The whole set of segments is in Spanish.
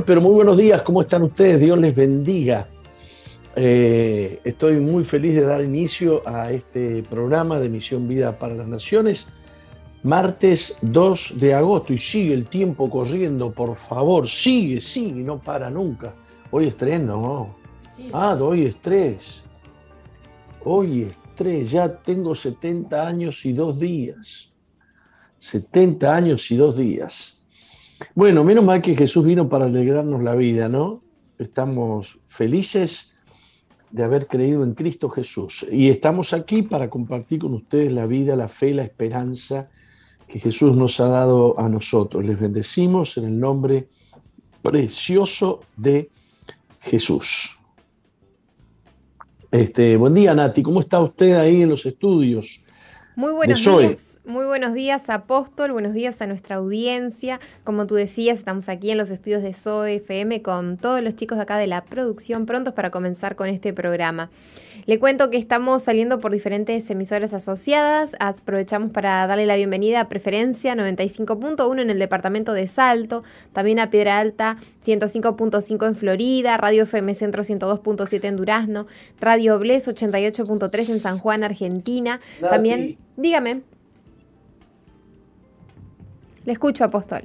Muy, pero muy buenos días, ¿cómo están ustedes? Dios les bendiga. Eh, estoy muy feliz de dar inicio a este programa de Misión Vida para las Naciones, martes 2 de agosto, y sigue el tiempo corriendo, por favor, sigue, sigue, no para nunca. Hoy es 3, ¿no? Ah, hoy es 3. Hoy es 3, ya tengo 70 años y dos días. 70 años y dos días. Bueno, menos mal que Jesús vino para alegrarnos la vida, ¿no? Estamos felices de haber creído en Cristo Jesús y estamos aquí para compartir con ustedes la vida, la fe, la esperanza que Jesús nos ha dado a nosotros. Les bendecimos en el nombre precioso de Jesús. Este, buen día, Nati. ¿Cómo está usted ahí en los estudios? Muy buenos días. Muy buenos días, Apóstol. Buenos días a nuestra audiencia. Como tú decías, estamos aquí en los estudios de SOE FM con todos los chicos de acá de la producción, prontos para comenzar con este programa. Le cuento que estamos saliendo por diferentes emisoras asociadas. Aprovechamos para darle la bienvenida a Preferencia 95.1 en el departamento de Salto, también a Piedra Alta 105.5 en Florida, Radio FM Centro 102.7 en Durazno, Radio Bles 88.3 en San Juan, Argentina. También, dígame. Le escucho, apóstol.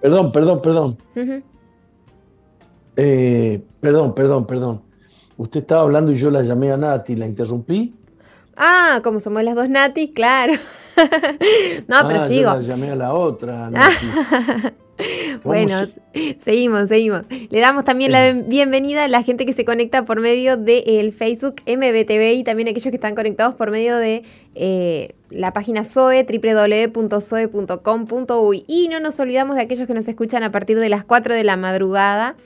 Perdón, perdón, perdón. Eh, perdón, perdón, perdón. Usted estaba hablando y yo la llamé a Nati, ¿la interrumpí? Ah, como somos las dos Nati, claro. no, pero ah, sigo. Yo la llamé a la otra. Nati. bueno, seguimos, seguimos. Le damos también la bienvenida a la gente que se conecta por medio del Facebook MBTV y también a aquellos que están conectados por medio de eh, la página SOE, www.soe.com.uy. Y no nos olvidamos de aquellos que nos escuchan a partir de las 4 de la madrugada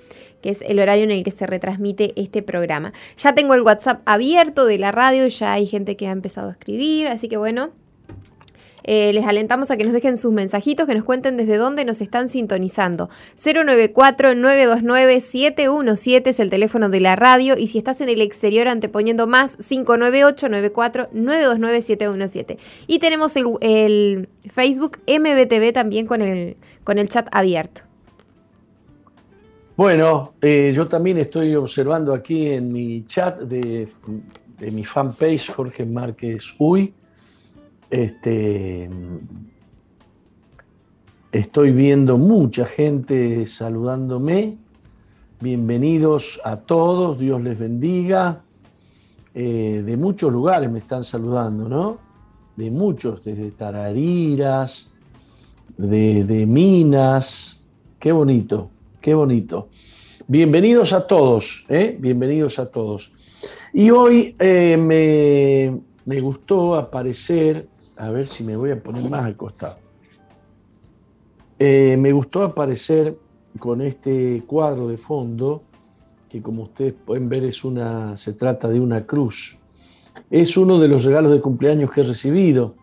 que es el horario en el que se retransmite este programa. Ya tengo el WhatsApp abierto de la radio, ya hay gente que ha empezado a escribir, así que bueno, eh, les alentamos a que nos dejen sus mensajitos, que nos cuenten desde dónde nos están sintonizando. 094-929-717 es el teléfono de la radio y si estás en el exterior anteponiendo más 598-94-929-717. Y tenemos el, Facebook MBTV también con el, con el chat abierto. Bueno, eh, yo también estoy observando aquí en mi chat de, de mi fanpage Jorge Márquez Uy este, estoy viendo mucha gente saludándome. Bienvenidos a todos, Dios les bendiga. Eh, de muchos lugares me están saludando, ¿no? De muchos, desde Tarariras, de, Minas. Qué bonito, qué bonito. Bienvenidos a todos, ¿eh? Bienvenidos a todos. Y hoy eh, me, me gustó aparecer a ver si me voy a poner más al costado. Eh, me gustó aparecer con este cuadro de fondo, que como ustedes pueden ver es una, se trata de una cruz. Es uno de los regalos de cumpleaños que he recibido.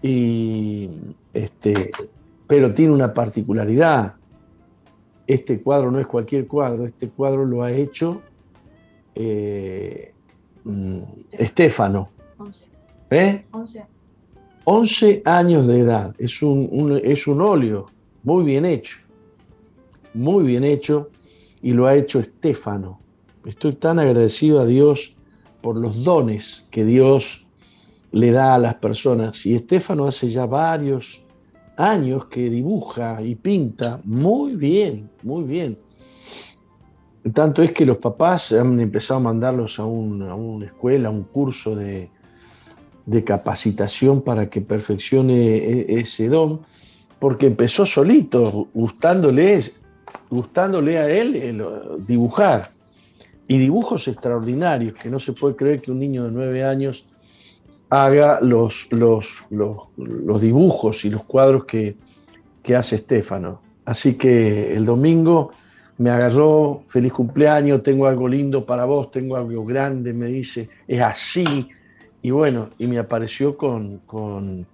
Y este, pero tiene una particularidad. Este cuadro no es cualquier cuadro, este cuadro lo ha hecho eh, mm, Estefano. 11. ¿Eh? 11. 11 años de edad, es un, es un óleo muy bien hecho, muy bien hecho, y lo ha hecho Estéfano. Estoy tan agradecido a Dios por los dones que Dios le da a las personas. Y Estéfano hace ya varios años que dibuja y pinta muy bien, muy bien. Tanto es que los papás han empezado a mandarlos a, a una escuela, a un curso de, de capacitación para que perfeccione e, ese don, porque empezó solito, gustándole, gustándole a él el, dibujar. Y dibujos extraordinarios, que no se puede creer que un niño de nueve años haga los, los, los, dibujos y los cuadros que, que hace Estefano. Así que el domingo me agarró, feliz cumpleaños, tengo algo lindo para vos, tengo algo grande, me dice, es así, y bueno, y me apareció con, con,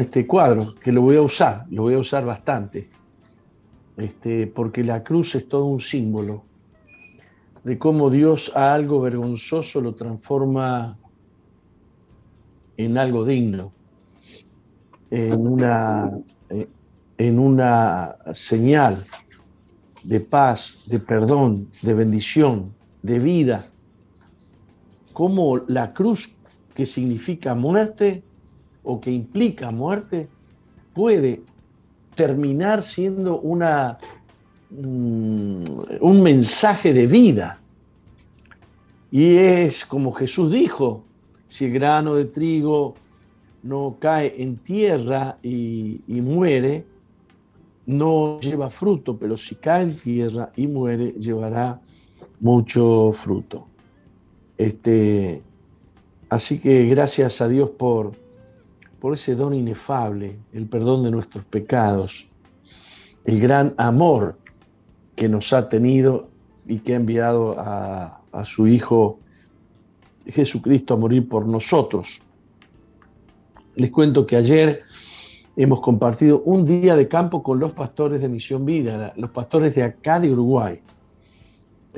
este cuadro, que lo voy a usar, lo voy a usar bastante, este, porque la cruz es todo un símbolo de cómo Dios a algo vergonzoso lo transforma en algo digno, en una, en una señal de paz, de perdón, de bendición, de vida, como la cruz que significa muerte o que implica muerte puede terminar siendo una, mm, un mensaje de vida. Y es como Jesús dijo, si el grano de trigo no cae en tierra y, y muere, no lleva fruto, pero si cae en tierra y muere, llevará mucho fruto. Este, así que gracias a Dios por, por ese don inefable, el perdón de nuestros pecados, el gran amor que nos ha tenido y que ha enviado a, a su Hijo Jesucristo a morir por nosotros. Les cuento que ayer hemos compartido un día de campo con los pastores de Misión Vida, los pastores de acá de Uruguay.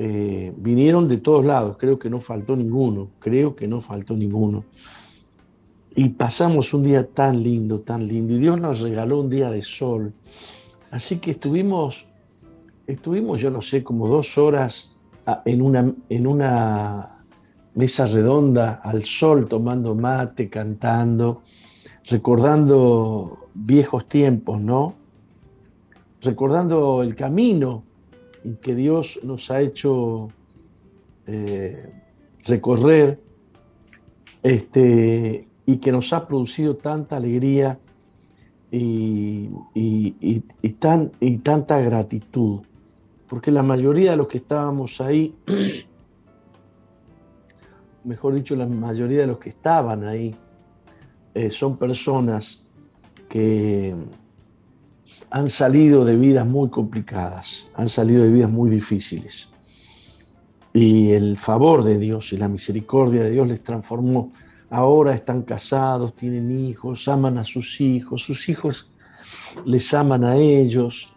Eh, vinieron de todos lados, creo que no faltó ninguno, creo que no faltó ninguno. Y pasamos un día tan lindo, tan lindo, y Dios nos regaló un día de sol. Así que estuvimos, estuvimos yo no sé, como dos horas en una, en una mesa redonda al sol, tomando mate, cantando, recordando viejos tiempos, ¿no? Recordando el camino que Dios nos ha hecho eh, recorrer este, y que nos ha producido tanta alegría y, tan, y tanta gratitud. Porque la mayoría de los que estábamos ahí, mejor dicho, la mayoría de los que estaban ahí, eh, son personas que han salido de vidas muy complicadas, han salido de vidas muy difíciles. Y el favor de Dios y la misericordia de Dios les transformó. Ahora están casados, tienen hijos, aman a sus hijos, sus hijos les aman a ellos,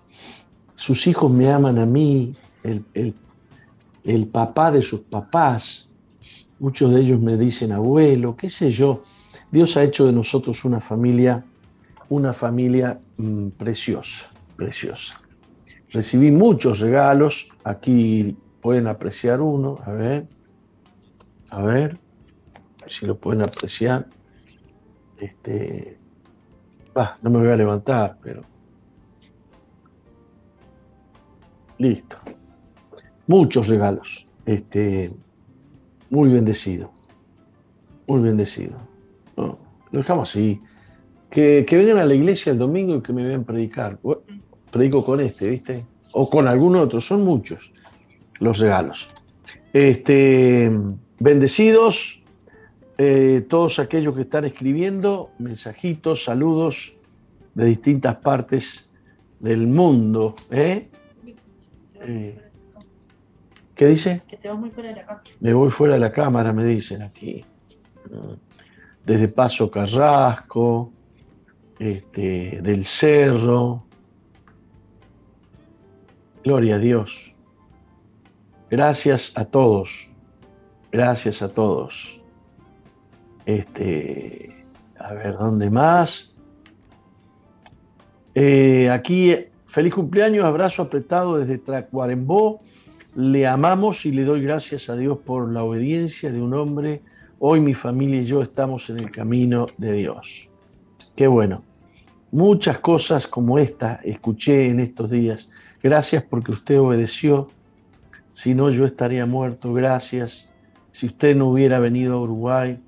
sus hijos me aman a mí, el, el papá de sus papás, muchos de ellos me dicen abuelo, qué sé yo. Dios ha hecho de nosotros una familia una familia mm, preciosa, preciosa. Recibí muchos regalos, aquí pueden apreciar uno, a ver, a ver, si lo pueden apreciar. Este, no me voy a levantar, pero listo. Muchos regalos, este, muy bendecido, muy bendecido. lo dejamos así que, vengan a la iglesia el domingo y que me vean predicar. Predico con este, ¿viste? O con algún otro, son muchos los regalos. Este, bendecidos eh, todos aquellos que están escribiendo mensajitos, saludos de distintas partes del mundo. ¿eh? Eh, ¿Qué dice? Que te vas muy fuera de la cámara. Me voy fuera de la cámara, me dicen aquí. Desde Paso Carrasco, este, del cerro. Gloria a Dios. Gracias a todos. Gracias a todos. Este, a ver, ¿dónde más? Eh, aquí, feliz cumpleaños, abrazo apretado desde Tracuarembó. Le amamos y le doy gracias a Dios por la obediencia de un hombre. Hoy mi familia y yo estamos en el camino de Dios. Qué bueno. Muchas cosas como esta escuché en estos días. Gracias porque usted obedeció. Si no, yo estaría muerto. Gracias. Si usted no hubiera venido a Uruguay,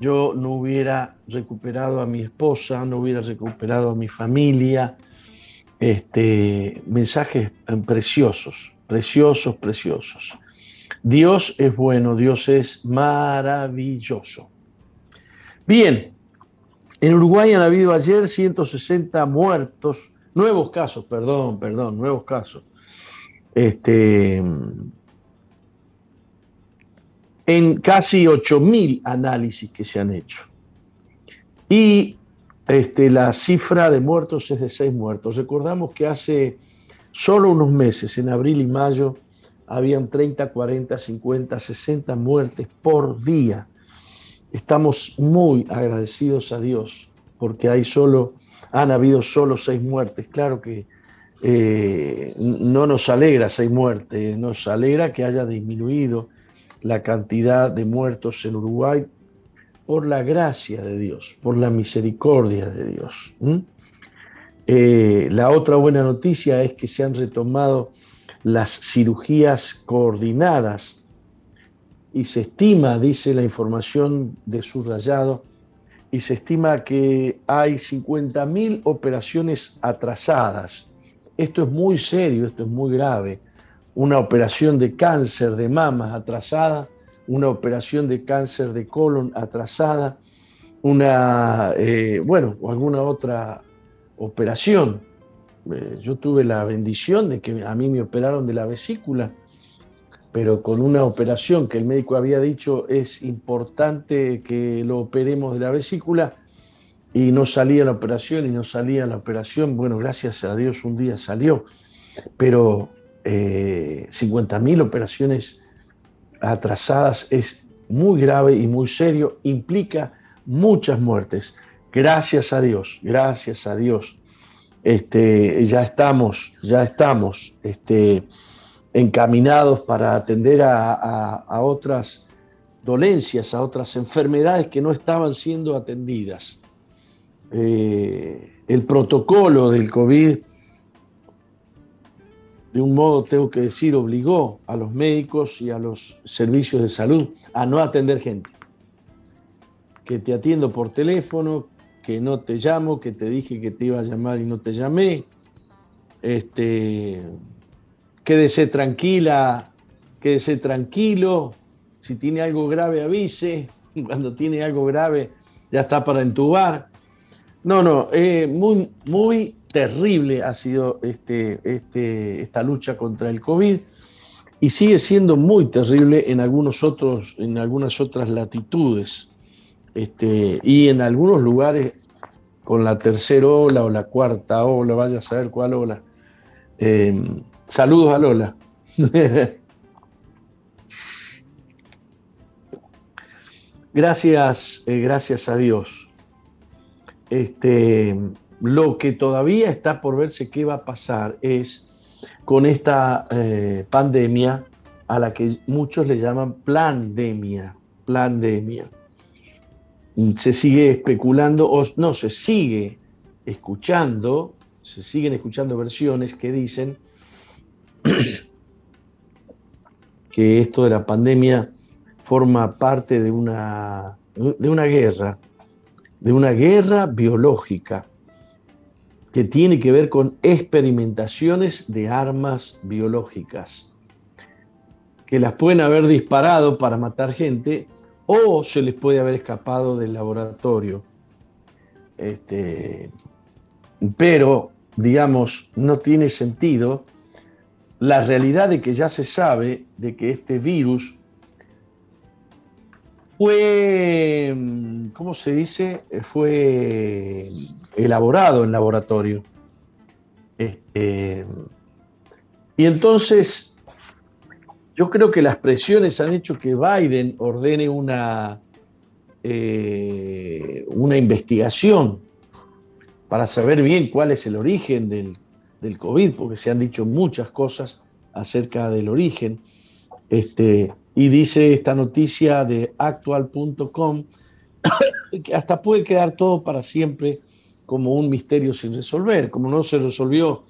yo no hubiera recuperado a mi esposa, no hubiera recuperado a mi familia. Este, mensajes preciosos, preciosos, preciosos. Dios es bueno, Dios es maravilloso. Bien, en Uruguay han habido ayer 160 muertos, nuevos casos, perdón, perdón, nuevos casos. Este, en casi 8.000 análisis que se han hecho. Y este, la cifra de muertos es de 6 muertos. Recordamos que hace solo unos meses, en abril y mayo, habían 30, 40, 50, 60 muertes por día Estamos muy agradecidos a Dios porque hay solo han habido solo seis muertes. Claro que eh, no nos alegra seis muertes, nos alegra que haya disminuido la cantidad de muertos en Uruguay por la gracia de Dios, por la misericordia de Dios. Eh, la otra buena noticia es que se han retomado las cirugías coordinadas y se estima, dice la información de subrayado, y se estima que hay 50.000 operaciones atrasadas. Esto es muy serio, esto es muy grave. Una operación de cáncer de mama atrasada, una operación de cáncer de colon atrasada, una, eh, bueno, o alguna otra operación. Eh, yo tuve la bendición de que a mí me operaron de la vesícula pero con una operación que el médico había dicho es importante que lo operemos de la vesícula y no salía la operación y no salía la operación. Bueno, gracias a Dios un día salió, pero eh, 50.000 operaciones atrasadas es muy grave y muy serio, implica muchas muertes. Gracias a Dios, gracias a Dios. Este, ya estamos, ya estamos. Este, encaminados para atender a, otras dolencias, a otras enfermedades que no estaban siendo atendidas. Eh, el protocolo del COVID, de un modo tengo que decir, obligó a los médicos y a los servicios de salud a no atender gente. Que te atiendo por teléfono, que no te llamo, que te dije que te iba a llamar y no te llamé. Este, quédese tranquila, quédese tranquilo, si tiene algo grave avise, cuando tiene algo grave ya está para entubar. No, no, eh, muy, muy terrible ha sido este, este, esta lucha contra el COVID y sigue siendo muy terrible en, algunos otros, en algunas otras latitudes este, y en algunos lugares con la tercera ola o la cuarta ola, vaya a saber cuál ola. Eh, Saludos a Lola. gracias, eh, gracias a Dios. Este, lo que todavía está por verse qué va a pasar es con esta eh, pandemia a la que muchos le llaman pandemia, pandemia. Se sigue especulando, o no, se sigue escuchando, se siguen escuchando versiones que dicen que esto de la pandemia forma parte de una, de una guerra, de una guerra biológica que tiene que ver con experimentaciones de armas biológicas, que las pueden haber disparado para matar gente o se les puede haber escapado del laboratorio. Este, pero, digamos, no tiene sentido la realidad de que ya se sabe de que este virus fue, ¿cómo se dice? Fue elaborado en laboratorio. Este, y entonces, yo creo que las presiones han hecho que Biden ordene una, eh, una investigación para saber bien cuál es el origen del del COVID, porque se han dicho muchas cosas acerca del origen. Este, y dice esta noticia de actual.com que hasta puede quedar todo para siempre como un misterio sin resolver, como no se resolvió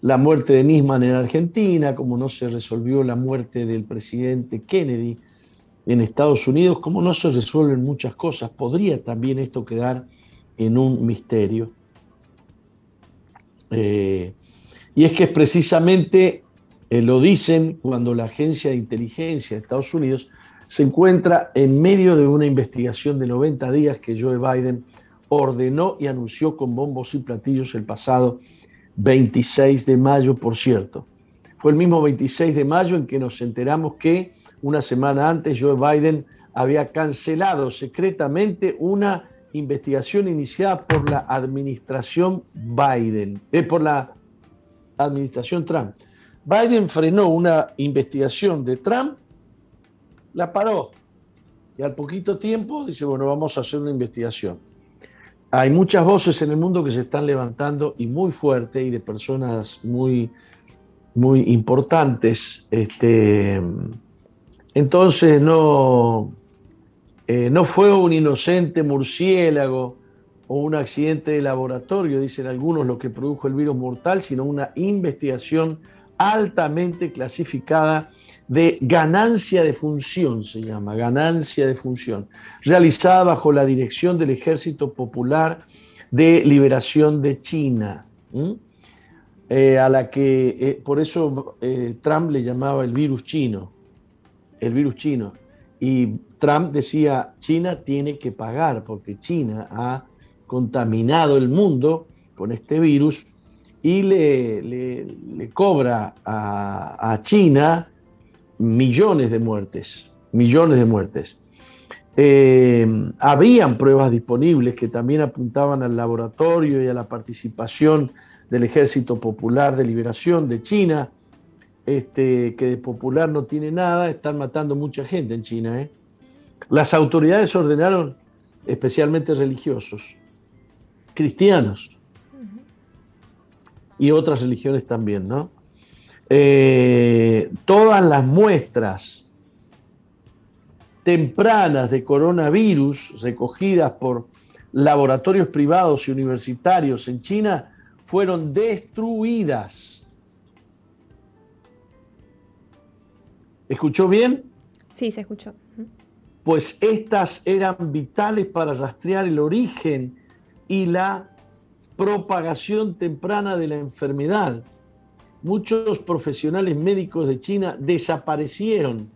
la muerte de Nisman en Argentina, como no se resolvió la muerte del presidente Kennedy en Estados Unidos, como no se resuelven muchas cosas, podría también esto quedar en un misterio. Eh, y es que es precisamente, eh, lo dicen cuando la agencia de inteligencia de Estados Unidos se encuentra en medio de una investigación de 90 días que Joe Biden ordenó y anunció con bombos y platillos el pasado 26 de mayo, por cierto. Fue el mismo 26 de mayo en que nos enteramos que una semana antes Joe Biden había cancelado secretamente una investigación iniciada por la administración Biden, eh, por la administración Trump. Biden frenó una investigación de Trump, la paró y al poquito tiempo dice, bueno, vamos a hacer una investigación. hay muchas voces en el mundo que se están levantando y muy fuerte y de personas muy, muy importantes. Este, entonces no, eh, no fue un inocente murciélago o un accidente de laboratorio, dicen algunos, lo que produjo el virus mortal, sino una investigación altamente clasificada de ganancia de función, se llama, ganancia de función, realizada bajo la dirección del Ejército Popular de Liberación de China, eh, a la que, eh, por eso Trump le llamaba el virus chino, el virus chino, y Trump decía, China tiene que pagar porque China ha contaminado el mundo con este virus y le, le, cobra a, a China millones de muertes, millones de muertes. Eh, habían pruebas disponibles que también apuntaban al laboratorio y a la participación del Ejército Popular de Liberación de China, este, que de popular no tiene nada, están matando mucha gente en China. ¿eh? Las autoridades ordenaron, especialmente religiosos, cristianos y otras religiones también, ¿no? Eh, todas las muestras tempranas de coronavirus recogidas por laboratorios privados y universitarios en China fueron destruidas. ¿Escuchó bien? Sí, se escuchó. Pues estas eran vitales para rastrear el origen y la propagación temprana de la enfermedad muchos profesionales médicos de China desaparecieron.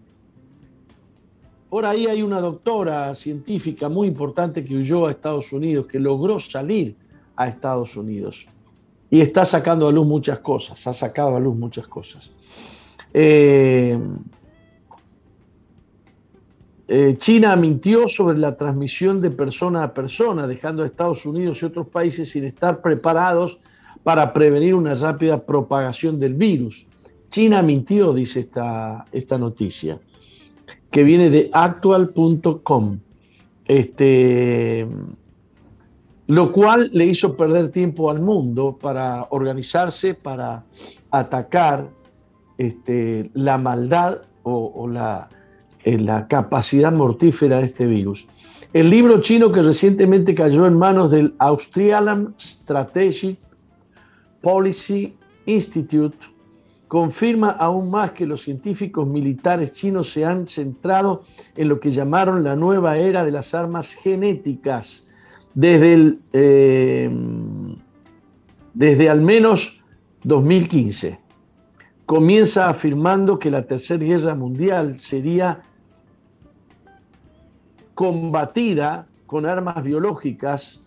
Por ahí hay una doctora científica muy importante que huyó a Estados Unidos, que logró salir a Estados Unidos y está sacando a luz muchas cosas, ha sacado a luz muchas cosas. Eh, eh, China mintió sobre la transmisión de persona a persona, dejando a Estados Unidos y otros países sin estar preparados para prevenir una rápida propagación del virus. China mintió, dice esta, esta noticia, que viene de actual.com. Este, lo cual le hizo perder tiempo al mundo para organizarse, para atacar este, la maldad o, la, eh, la capacidad mortífera de este virus. El libro chino que recientemente cayó en manos del Australian Strategic Policy Institute confirma aún más que los científicos militares chinos se han centrado en lo que llamaron la nueva era de las armas genéticas desde, eh, desde al menos 2015. Comienza afirmando que la Tercera Guerra Mundial sería combatida con armas biológicas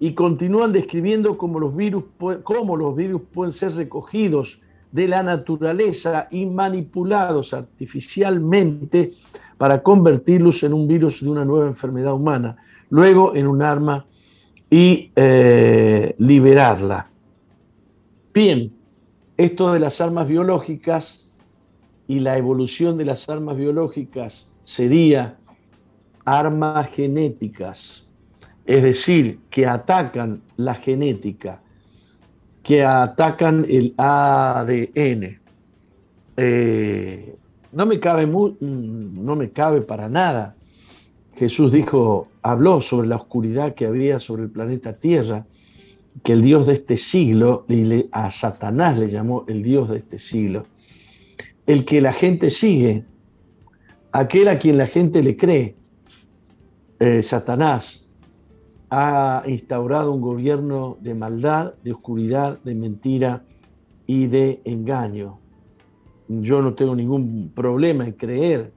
y continúan describiendo cómo los, virus, cómo los virus pueden ser recogidos de la naturaleza y manipulados artificialmente para convertirlos en un virus de una nueva enfermedad humana, luego en un arma y eh, liberarla. Bien, esto de las armas biológicas y la evolución de las armas biológicas sería armas genéticas es decir, que atacan la genética, que atacan el ADN. Eh, no, me cabe mm, no me cabe para nada. Jesús dijo, habló sobre la oscuridad que había sobre el planeta Tierra, que el Dios de este siglo, y a Satanás le llamó el Dios de este siglo, el que la gente sigue, aquel a quien la gente le cree, eh, Satanás, ha instaurado un gobierno de maldad, de oscuridad, de mentira y de engaño. Yo no tengo ningún problema en creer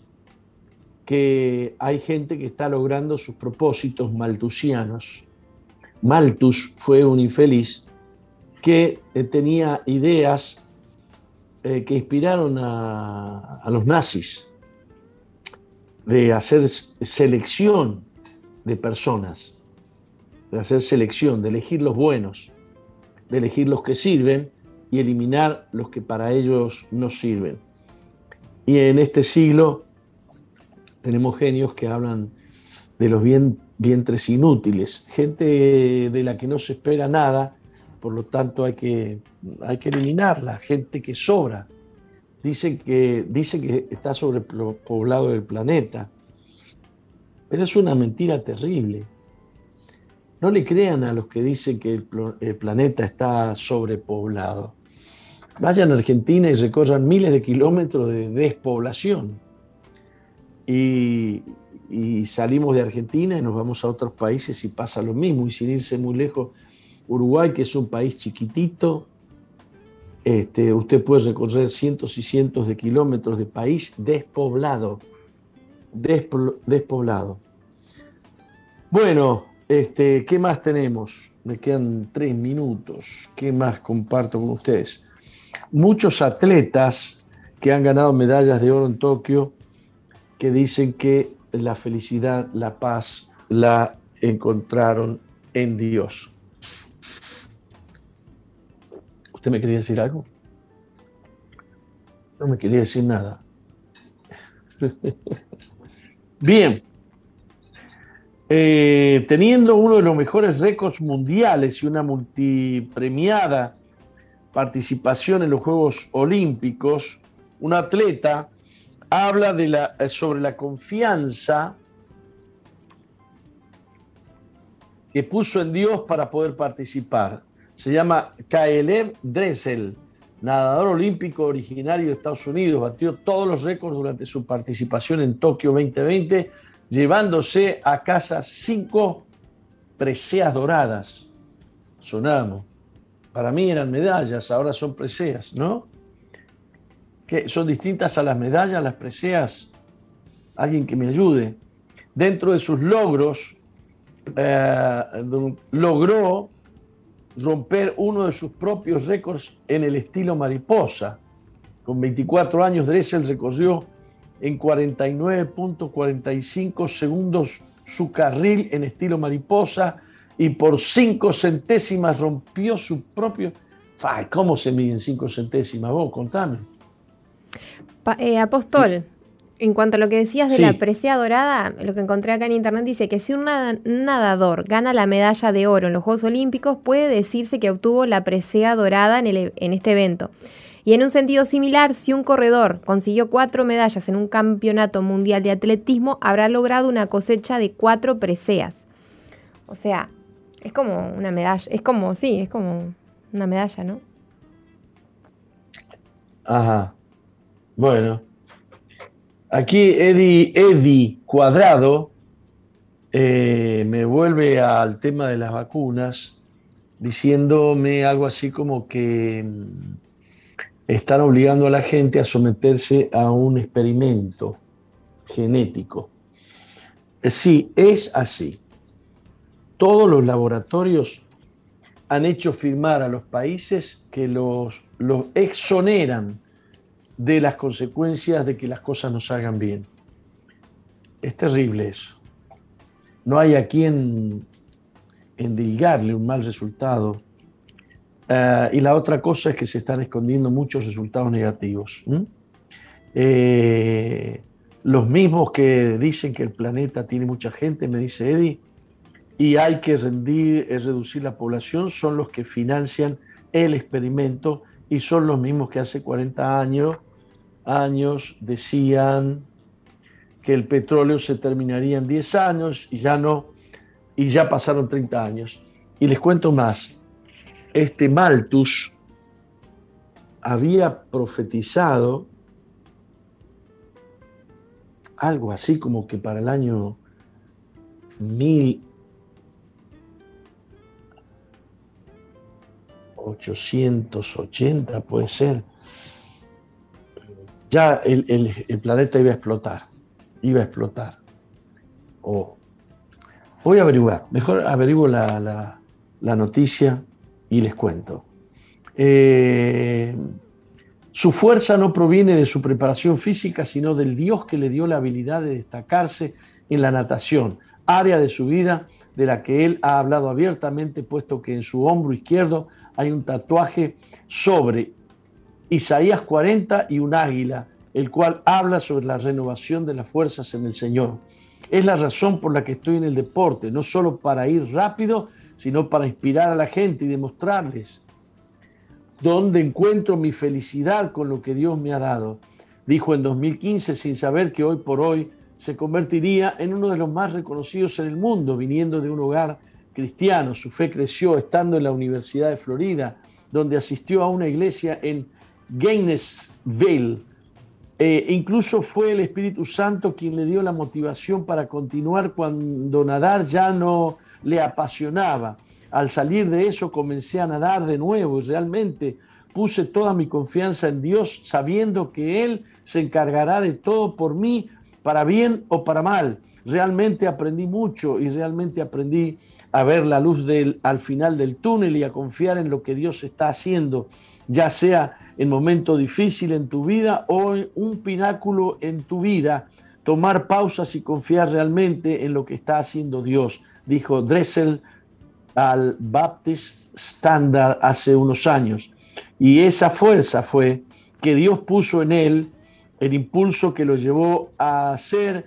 que hay gente que está logrando sus propósitos maltusianos. Malthus fue un infeliz que eh, tenía ideas eh, que inspiraron a, a los nazis de hacer selección de personas de hacer selección, de elegir los buenos, de elegir los que sirven y eliminar los que para ellos no sirven. Y en este siglo tenemos genios que hablan de los vientres inútiles, gente de la que no se espera nada, por lo tanto hay que, hay que eliminarla, gente que sobra. Dice que, dice que está sobrepoblado el planeta, pero es una mentira terrible. No le crean a los que dicen que el, planeta está sobrepoblado. Vayan a Argentina y recorran miles de kilómetros de despoblación. Y, salimos de Argentina y nos vamos a otros países y pasa lo mismo. Y sin irse muy lejos, Uruguay, que es un país chiquitito, este, usted puede recorrer cientos y cientos de kilómetros de país despoblado. Despoblado. Bueno, este, ¿Qué más tenemos? Me quedan tres minutos. ¿Qué más comparto con ustedes? Muchos atletas que han ganado medallas de oro en Tokio que dicen que la felicidad, la paz, la encontraron en Dios. ¿Usted me quería decir algo? No me quería decir nada. Bien. Eh, teniendo uno de los mejores récords mundiales y una multipremiada participación en los Juegos Olímpicos, un atleta habla eh, sobre la confianza que puso en Dios para poder participar. Se llama Kaelev Dressel, nadador olímpico originario de Estados Unidos, batió todos los récords durante su participación en Tokio 2020 llevándose a casa cinco preseas doradas. Sonamos. Para mí eran medallas, ahora son preseas, ¿no? ¿Que ¿Son distintas a las medallas, las preseas? Alguien que me ayude. Dentro de sus logros, eh, logró romper uno de sus propios récords en el estilo mariposa. Con 24 años, Dressel recorrió en 49.45 segundos su carril en estilo mariposa y por cinco centésimas rompió su propio... ¿Cómo se miden cinco centésimas? Vos, contame. Eh, Apóstol, en cuanto a lo que decías de la presea dorada, lo que encontré acá en internet dice que si un nadador gana la medalla de oro en los Juegos Olímpicos, puede decirse que obtuvo la presea dorada en, el, en este evento. Y en un sentido similar, si un corredor consiguió cuatro medallas en un campeonato mundial de atletismo, habrá logrado una cosecha de cuatro preseas. O sea, es como una medalla, es como, sí, es como una medalla, ¿no? Ajá. Bueno. Aquí Eddie, Cuadrado eh, me vuelve al tema de las vacunas diciéndome algo así como que mm, están obligando a la gente a someterse a un experimento genético. Eh, sí, es así. Todos los laboratorios han hecho firmar a los países que los exoneran de las consecuencias de que las cosas no salgan bien. Es terrible eso. No hay a quien endilgarle un mal resultado eh, y la otra cosa es que se están escondiendo muchos resultados negativos. Eh, los mismos que dicen que el planeta tiene mucha gente, me dice Eddie, y hay que eh, reducir la población, son los que financian el experimento y son los mismos que hace 40 años, años decían que el petróleo se terminaría en 10 años y ya no, y ya pasaron 30 años. Y les cuento más, este Malthus había profetizado algo así como que para el año 1880 puede ser, ya el, planeta iba a explotar, iba a explotar. voy a averiguar, mejor averiguo la, la noticia y les cuento. Eh, su fuerza no proviene de su preparación física, sino del Dios que le dio la habilidad de destacarse en la natación, área de su vida de la que él ha hablado abiertamente, puesto que en su hombro izquierdo hay un tatuaje sobre Isaías 40 y un águila, el cual habla sobre la renovación de las fuerzas en el Señor. Es la razón por la que estoy en el deporte, no solo para ir rápido, sino para inspirar a la gente y demostrarles dónde encuentro mi felicidad con lo que Dios me ha dado. Dijo en 2015 sin saber que hoy por hoy se convertiría en uno de los más reconocidos en el mundo, viniendo de un hogar cristiano. Su fe creció estando en la Universidad de Florida, donde asistió a una iglesia en Gainesville. Eh, incluso fue el Espíritu Santo quien le dio la motivación para continuar cuando nadar ya no le apasionaba. Al salir de eso comencé a nadar de nuevo y realmente puse toda mi confianza en Dios sabiendo que Él se encargará de todo por mí, para bien o para mal. Realmente aprendí mucho y realmente aprendí a ver la luz del, al final del túnel y a confiar en lo que Dios está haciendo, ya sea en momento difícil en tu vida o un pináculo en tu vida, tomar pausas y confiar realmente en lo que está haciendo Dios, dijo Dressel al Baptist Standard hace unos años. Y esa fuerza fue que Dios puso en él el impulso que lo llevó a ser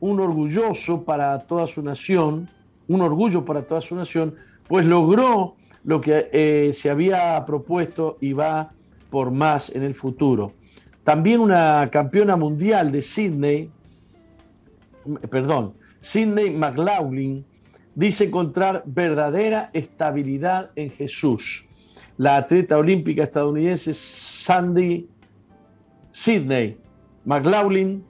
un orgulloso para toda su nación, un orgullo para toda su nación, pues logró lo que eh, se había propuesto y va por más en el futuro. También una campeona mundial de Sydney, perdón, Sydney McLaughlin, dice encontrar verdadera estabilidad en Jesús. La atleta olímpica estadounidense Sandy Sydney McLaughlin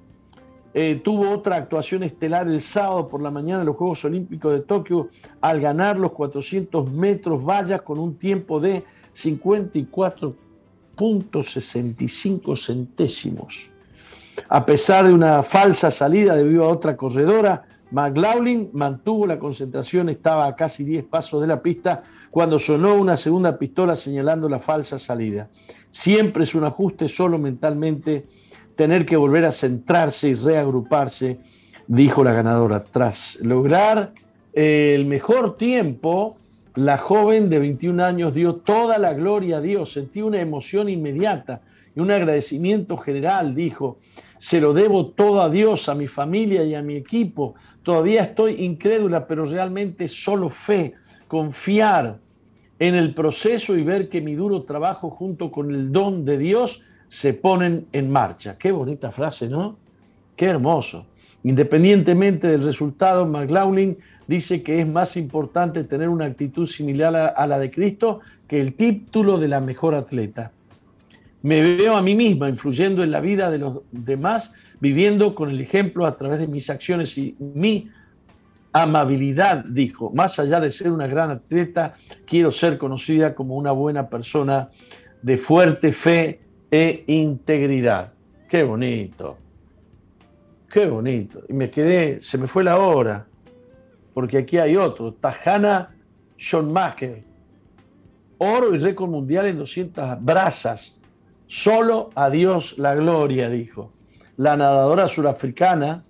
eh, tuvo otra actuación estelar el sábado por la mañana en los Juegos Olímpicos de Tokio al ganar los 400 metros vallas con un tiempo de 54.65 centésimos. A pesar de una falsa salida debido a otra corredora, McLaughlin mantuvo la concentración, estaba a casi 10 pasos de la pista cuando sonó una segunda pistola señalando la falsa salida. Siempre es un ajuste solo mentalmente tener que volver a centrarse y reagruparse, dijo la ganadora. Tras lograr eh, el mejor tiempo, la joven de 21 años dio toda la gloria a Dios, sentí una emoción inmediata y un agradecimiento general, dijo, se lo debo todo a Dios, a mi familia y a mi equipo. Todavía estoy incrédula, pero realmente solo fe, confiar en el proceso y ver que mi duro trabajo junto con el don de Dios se ponen en marcha. Qué bonita frase, ¿no? Qué hermoso. Independientemente del resultado, McLaughlin dice que es más importante tener una actitud similar a, la de Cristo que el título de la mejor atleta. Me veo a mí misma influyendo en la vida de los demás, viviendo con el ejemplo a través de mis acciones y mi amabilidad, dijo. Más allá de ser una gran atleta, quiero ser conocida como una buena persona de fuerte fe e integridad. Qué bonito. Qué bonito. Y me quedé, se me fue la hora, porque aquí hay otro, Tajana Schoenmacher. Oro y récord mundial en 200 brazas. Solo a Dios la gloria, dijo. La nadadora surafricana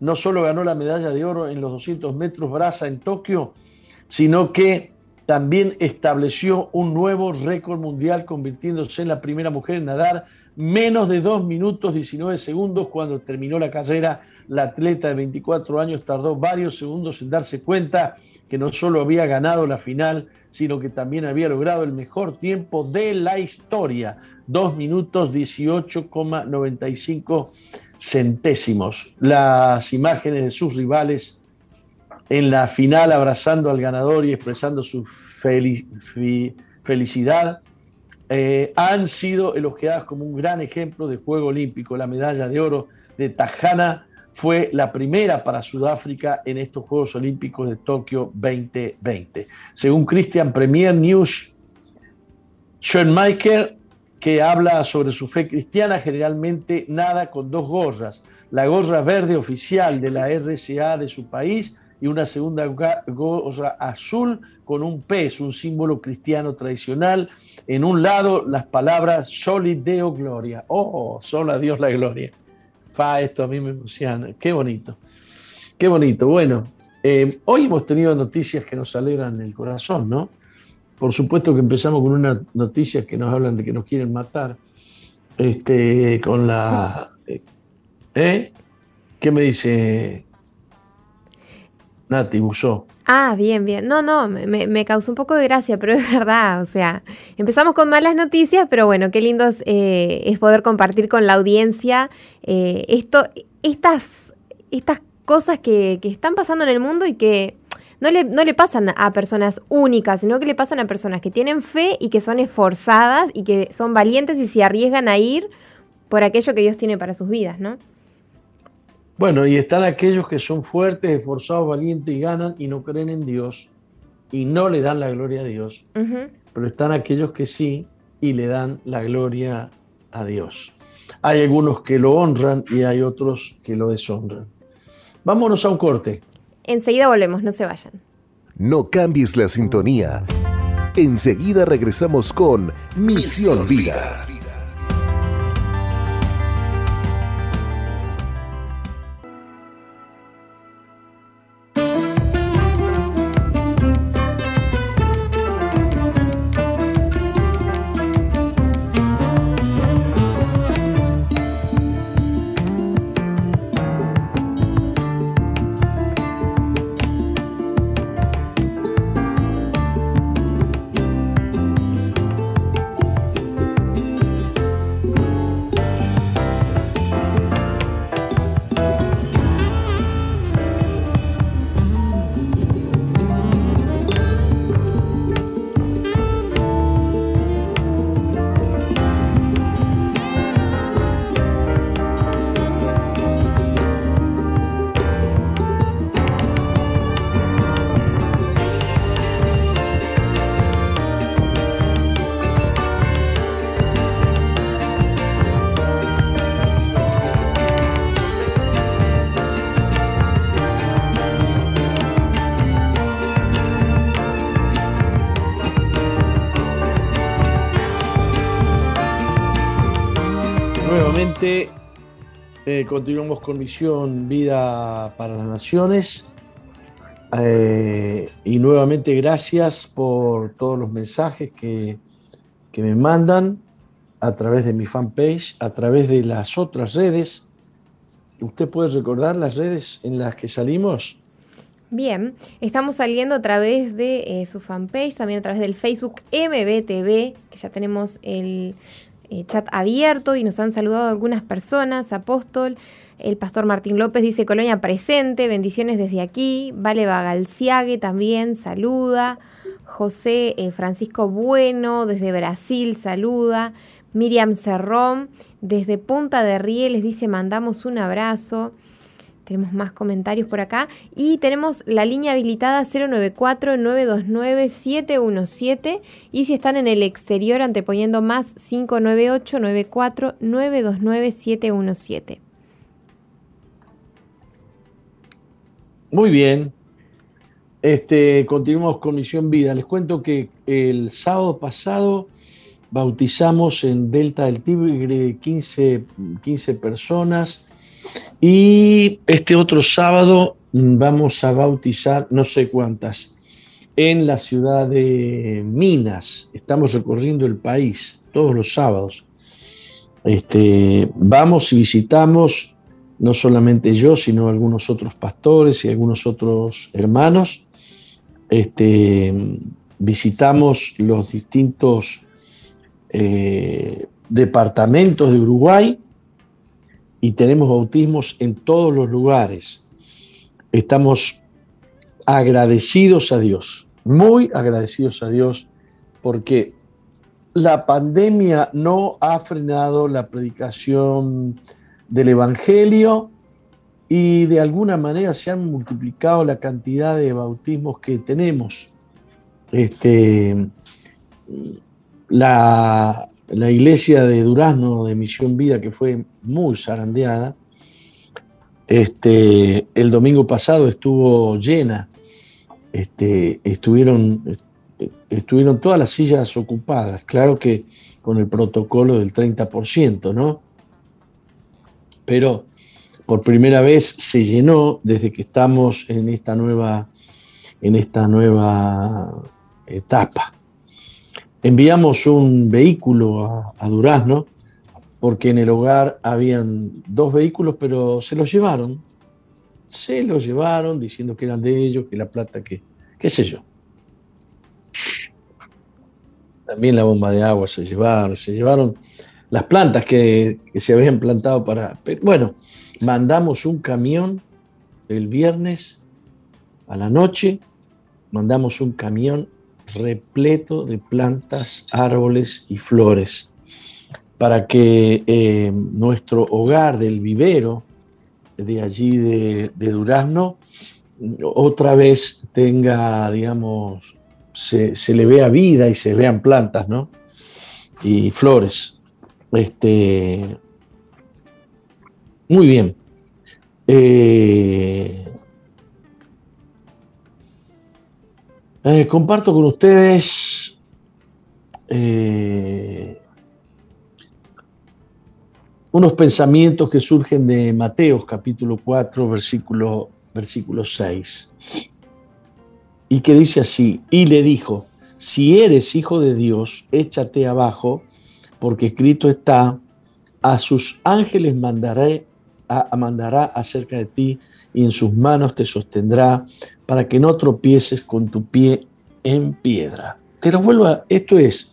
no solo ganó la medalla de oro en los 200 metros braza en Tokio, sino que también estableció un nuevo récord mundial convirtiéndose en la primera mujer en nadar menos de 2 minutos 19 segundos cuando terminó la carrera. La atleta de 24 años tardó varios segundos en darse cuenta que no solo había ganado la final, sino que también había logrado el mejor tiempo de la historia, 2 minutos 18,95 centésimos. Las imágenes de sus rivales en la final abrazando al ganador y expresando su felicidad, eh, han sido elogiadas como un gran ejemplo de juego olímpico. La medalla de oro de Tajana fue la primera para Sudáfrica en estos Juegos Olímpicos de Tokio 2020. Según Christian Premier News, Schoenmaker, que habla sobre su fe cristiana, generalmente nada con dos gorras. La gorra verde oficial de la RCA de su país y una segunda gorra azul con un pez, un símbolo cristiano tradicional. En un lado las palabras Soli Deo Gloria. Oh, solo a Dios la gloria. Fa, esto a mí me emociona. Qué bonito. Qué bonito. Bueno, eh, hoy hemos tenido noticias que nos alegran el corazón, ¿no? Por supuesto que empezamos con unas noticias que nos hablan de que nos quieren matar. Este, con la. ¿Eh? ¿Qué me dice Nati usó. Ah, bien, bien. No, no, me, causó un poco de gracia, pero es verdad. O sea, empezamos con malas noticias, pero bueno, qué lindo es, eh, poder compartir con la audiencia eh, esto, estas, estas cosas que, que, están pasando en el mundo y que no le, no le pasan a personas únicas, sino que le pasan a personas que tienen fe y que son esforzadas y que son valientes y se arriesgan a ir por aquello que Dios tiene para sus vidas, ¿no? Bueno, y están aquellos que son fuertes, esforzados, valientes y ganan y no creen en Dios y no le dan la gloria a Dios. Pero están aquellos que sí y le dan la gloria a Dios. Hay algunos que lo honran y hay otros que lo deshonran. Vámonos a un corte. Enseguida volvemos, no se vayan. No cambies la sintonía. Enseguida regresamos con Misión Vida. Con Misión Vida para las Naciones. Eh, y nuevamente gracias por todos los mensajes que, que me mandan a través de mi fanpage, a través de las otras redes. ¿Usted puede recordar las redes en las que salimos? Bien, estamos saliendo a través de eh, su fanpage, también a través del Facebook MBTV, que ya tenemos el eh, chat abierto y nos han saludado algunas personas. Apóstol, el pastor Martín López dice Colonia presente, bendiciones desde aquí. Vale Bagalciague también saluda. José eh, Francisco Bueno desde Brasil saluda. Miriam Cerrón desde Punta de Rieles dice mandamos un abrazo. Tenemos más comentarios por acá. Y tenemos la línea habilitada 094-929-717. Y si están en el exterior, anteponiendo más 598-94-929-717. Muy bien. Este, continuamos con Misión Vida. Les cuento que el sábado pasado bautizamos en Delta del Tigre 15, 15 personas y este otro sábado vamos a bautizar no sé cuántas en la ciudad de Minas. Estamos recorriendo el país todos los sábados. Este, vamos y visitamos, no solamente yo, sino algunos otros pastores y algunos otros hermanos. Este, visitamos los distintos eh, departamentos de Uruguay y tenemos bautismos en todos los lugares. Estamos agradecidos a Dios, muy agradecidos a Dios, porque la pandemia no ha frenado la predicación del Evangelio y de alguna manera se han multiplicado la cantidad de bautismos que tenemos. Este, la, la iglesia de Durazno de Misión Vida, que fue muy zarandeada, este, el domingo pasado estuvo llena, este, estuvieron, estuvieron todas las sillas ocupadas, claro que con el protocolo del 30%, ¿no? Pero por primera vez se llenó desde que estamos en esta nueva, en esta nueva etapa. Enviamos un vehículo a, Durazno porque en el hogar habían dos vehículos, pero se los llevaron. se lo llevaron diciendo que eran de ellos, que la plata, que, qué sé yo. También la bomba de agua se llevaron, se llevaron las plantas que, se habían plantado para... Bueno, mandamos un camión el viernes a la noche, mandamos un camión repleto de plantas, árboles y flores para que eh, nuestro hogar del vivero de allí de, Durazno otra vez tenga, digamos, se, le vea vida y se vean plantas, ¿no? Y flores. Este, muy bien. Eh, eh, comparto con ustedes unos pensamientos que surgen de Mateos capítulo 4, versículo, versículo 6, y que dice así, y le dijo, si eres hijo de Dios, échate abajo, porque escrito está, a sus ángeles mandaré, a, mandará acerca de ti, y en sus manos te sostendrá, para que no tropieces con tu pie en piedra. Te lo vuelvo a, esto es,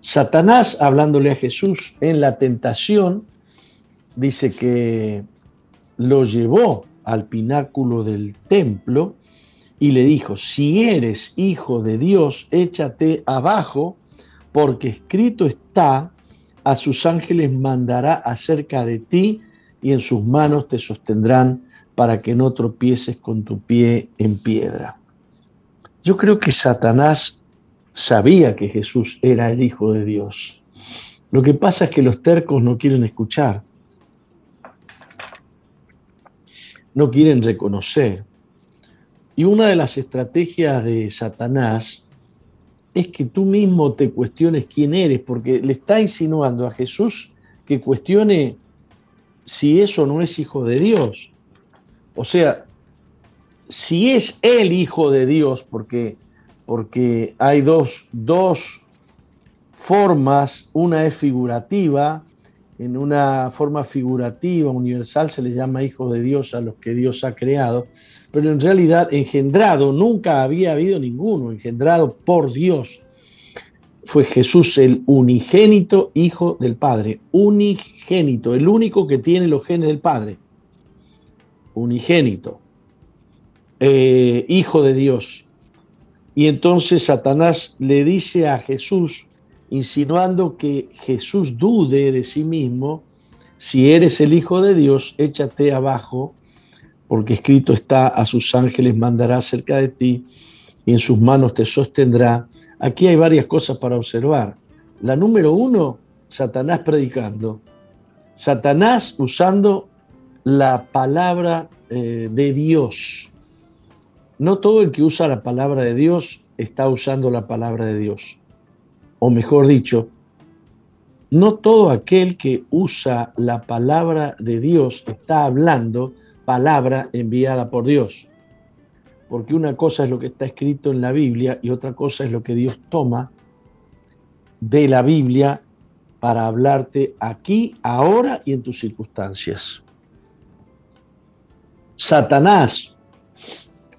Satanás hablándole a Jesús en la tentación, dice que lo llevó al pináculo del templo y le dijo, si eres hijo de Dios, échate abajo, porque escrito está, a sus ángeles mandará acerca de ti y en sus manos te sostendrán para que no tropieces con tu pie en piedra. Yo creo que Satanás sabía que Jesús era el Hijo de Dios. Lo que pasa es que los tercos no quieren escuchar. no quieren reconocer. Y una de las estrategias de Satanás es que tú mismo te cuestiones quién eres, porque le está insinuando a Jesús que cuestione si eso no es hijo de Dios. O sea, si es el hijo de Dios, porque, porque hay dos, dos formas, una es figurativa en una forma figurativa, universal, se le llama hijo de Dios a los que Dios ha creado, pero en realidad engendrado nunca había habido ninguno, engendrado por Dios. Fue Jesús el unigénito hijo del Padre, unigénito, el único que tiene los genes del Padre, unigénito, eh, hijo de Dios. Y entonces Satanás le dice a Jesús, insinuando que Jesús dude de sí mismo, si eres el Hijo de Dios, échate abajo, porque escrito está, a sus ángeles mandará cerca de ti y en sus manos te sostendrá. Aquí hay varias cosas para observar. La número uno, Satanás predicando. Satanás usando la palabra eh, de Dios. No todo el que usa la palabra de Dios está usando la palabra de Dios o mejor dicho, no todo aquel que usa la palabra de Dios está hablando palabra enviada por Dios. Porque una cosa es lo que está escrito en la Biblia y otra cosa es lo que Dios toma de la Biblia para hablarte aquí, ahora y en tus circunstancias. Satanás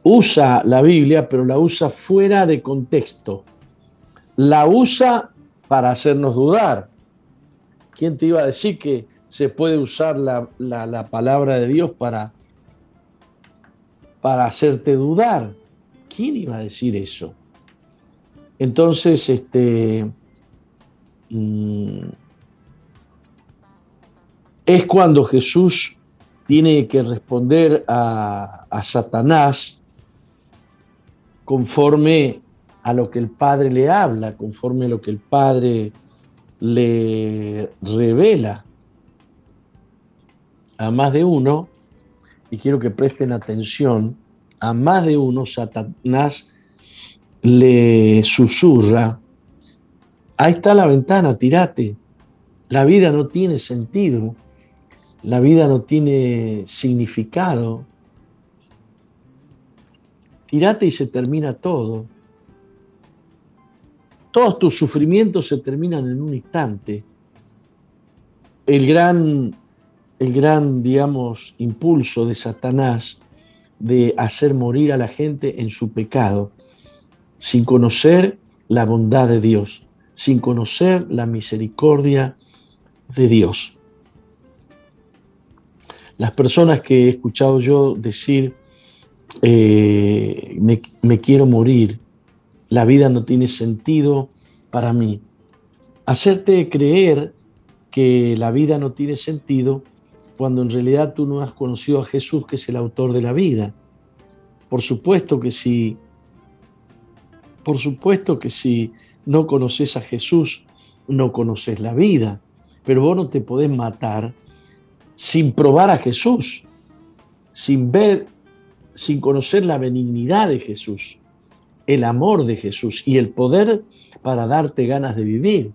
usa la Biblia, pero la usa fuera de contexto la usa para hacernos dudar. ¿Quién te iba a decir que se puede usar la, palabra de Dios para, para hacerte dudar? ¿Quién iba a decir eso? Entonces, este, mm, es cuando Jesús tiene que responder a, a Satanás conforme a lo que el Padre le habla, conforme a lo que el Padre le revela. A más de uno, y quiero que presten atención, a más de uno Satanás le susurra, ahí está la ventana, tirate, la vida no tiene sentido, la vida no tiene significado, tirate y se termina todo. Todos tus sufrimientos se terminan en un instante. El gran, el gran, digamos, impulso de Satanás de hacer morir a la gente en su pecado, sin conocer la bondad de Dios, sin conocer la misericordia de Dios. Las personas que he escuchado yo decir, eh, me, me quiero morir, la vida no tiene sentido para mí. Hacerte creer que la vida no tiene sentido cuando en realidad tú no has conocido a Jesús, que es el autor de la vida. Por supuesto que si, por supuesto que si no conoces a Jesús, no conoces la vida, pero vos no te podés matar sin probar a Jesús, sin ver, sin conocer la benignidad de Jesús, el amor de Jesús y el poder para darte ganas de vivir.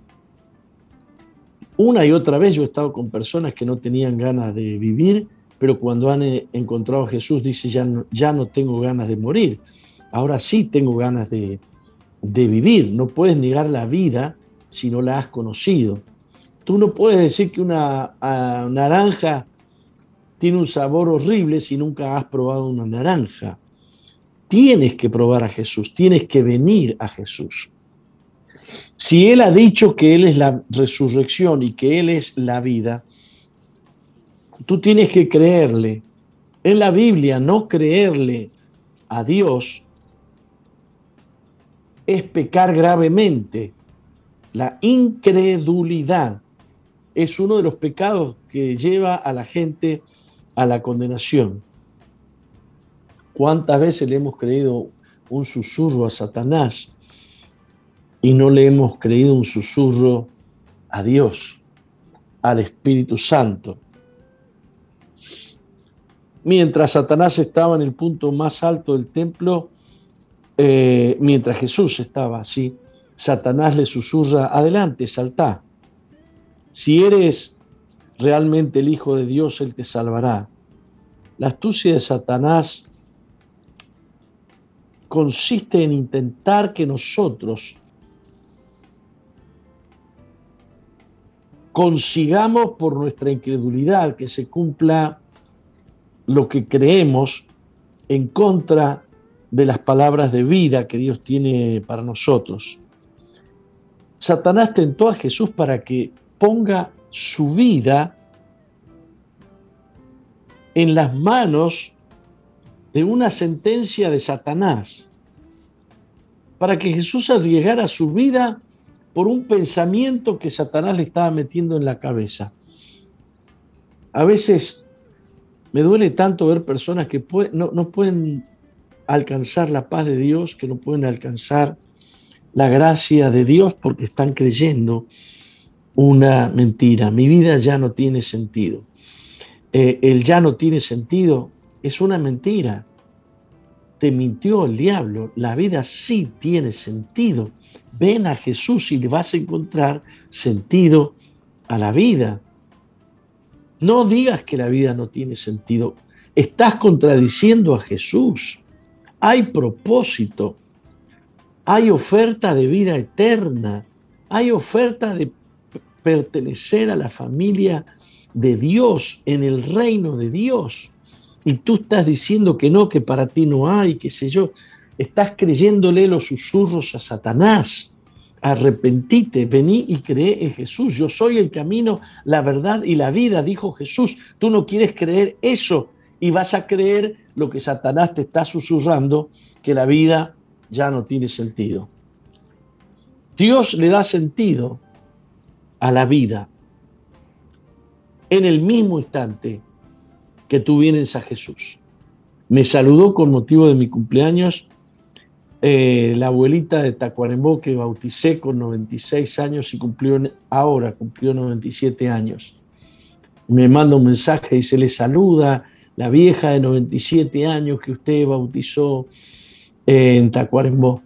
Una y otra vez yo he estado con personas que no tenían ganas de vivir, pero cuando han eh, encontrado a Jesús dice, ya no, ya no tengo ganas de morir, ahora sí tengo ganas de, vivir. No puedes negar la vida si no la has conocido. Tú no puedes decir que una naranja tiene un sabor horrible si nunca has probado una naranja. Tienes que probar a Jesús, tienes que venir a Jesús. Si Él ha dicho que Él es la resurrección y que Él es la vida, tú tienes que creerle. En la Biblia, no creerle a Dios es pecar gravemente. La incredulidad es uno de los pecados que lleva a la gente a la condenación. ¿Cuántas veces le hemos creído un susurro a Satanás y no le hemos creído un susurro a Dios, al Espíritu Santo. Mientras Satanás estaba en el punto más alto del templo, eh, mientras Jesús estaba así, Satanás le susurra, adelante, salta. Si eres realmente el Hijo de Dios, Él te salvará. La astucia de Satanás consiste en intentar que nosotros consigamos por nuestra incredulidad que se cumpla lo que creemos en contra de las palabras de vida que Dios tiene para nosotros. Satanás tentó a Jesús para que ponga su vida en las manos de una sentencia de Satanás, para que Jesús arriesgara su vida por un pensamiento que Satanás le estaba metiendo en la cabeza. A veces me duele tanto ver personas que no, no pueden alcanzar la paz de Dios, que no pueden alcanzar la gracia de Dios porque están creyendo una mentira. Mi vida ya no tiene sentido. Eh, el ya no tiene sentido es una mentira. Te mintió el diablo. La vida sí tiene sentido. Ven a Jesús y le vas a encontrar sentido a la vida. No digas que la vida no tiene sentido. Estás contradiciendo a Jesús. Hay propósito. Hay oferta de vida eterna. Hay oferta de pertenecer a la familia de Dios, en el reino de Dios. Y tú estás diciendo que no, que para ti no hay, qué sé yo. Estás creyéndole los susurros a Satanás. Arrepentite, vení y cree en Jesús. Yo soy el camino, la verdad y la vida, dijo Jesús. Tú no quieres creer eso y vas a creer lo que Satanás te está susurrando, que la vida ya no tiene sentido. Dios le da sentido a la vida en el mismo instante que tú vienes a Jesús. Me saludó con motivo de mi cumpleaños eh, la abuelita de Tacuarembó que bauticé con 96 años y cumplió ahora, cumplió 97 años. Me manda un mensaje y se le saluda la vieja de 97 años que usted bautizó en Tacuarembó.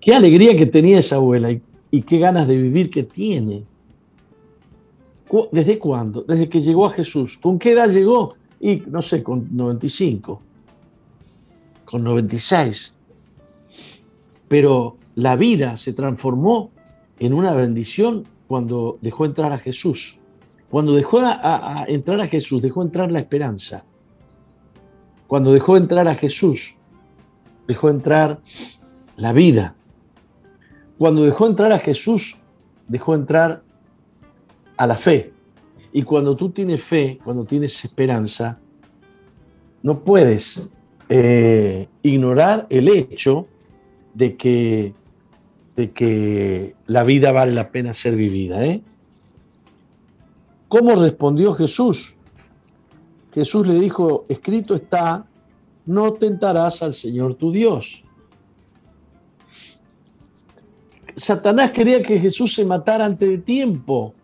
Qué alegría que tenía esa abuela y qué ganas de vivir que tiene. ¿Desde cuándo? Desde que llegó a Jesús. ¿Con qué edad llegó? Y no sé, con 95 con 96. Pero la vida se transformó en una bendición cuando dejó entrar a Jesús. Cuando dejó a, entrar a Jesús, dejó entrar la esperanza. Cuando dejó entrar a Jesús, dejó entrar la vida. Cuando dejó entrar a Jesús, dejó entrar a la fe. Y cuando tú tienes fe, cuando tienes esperanza, no puedes eh, ignorar el hecho de que, de que la vida vale la pena ser vivida. ¿eh? ¿Cómo respondió Jesús? Jesús le dijo, escrito está, no tentarás al Señor tu Dios. Satanás quería que Jesús se matara antes de tiempo,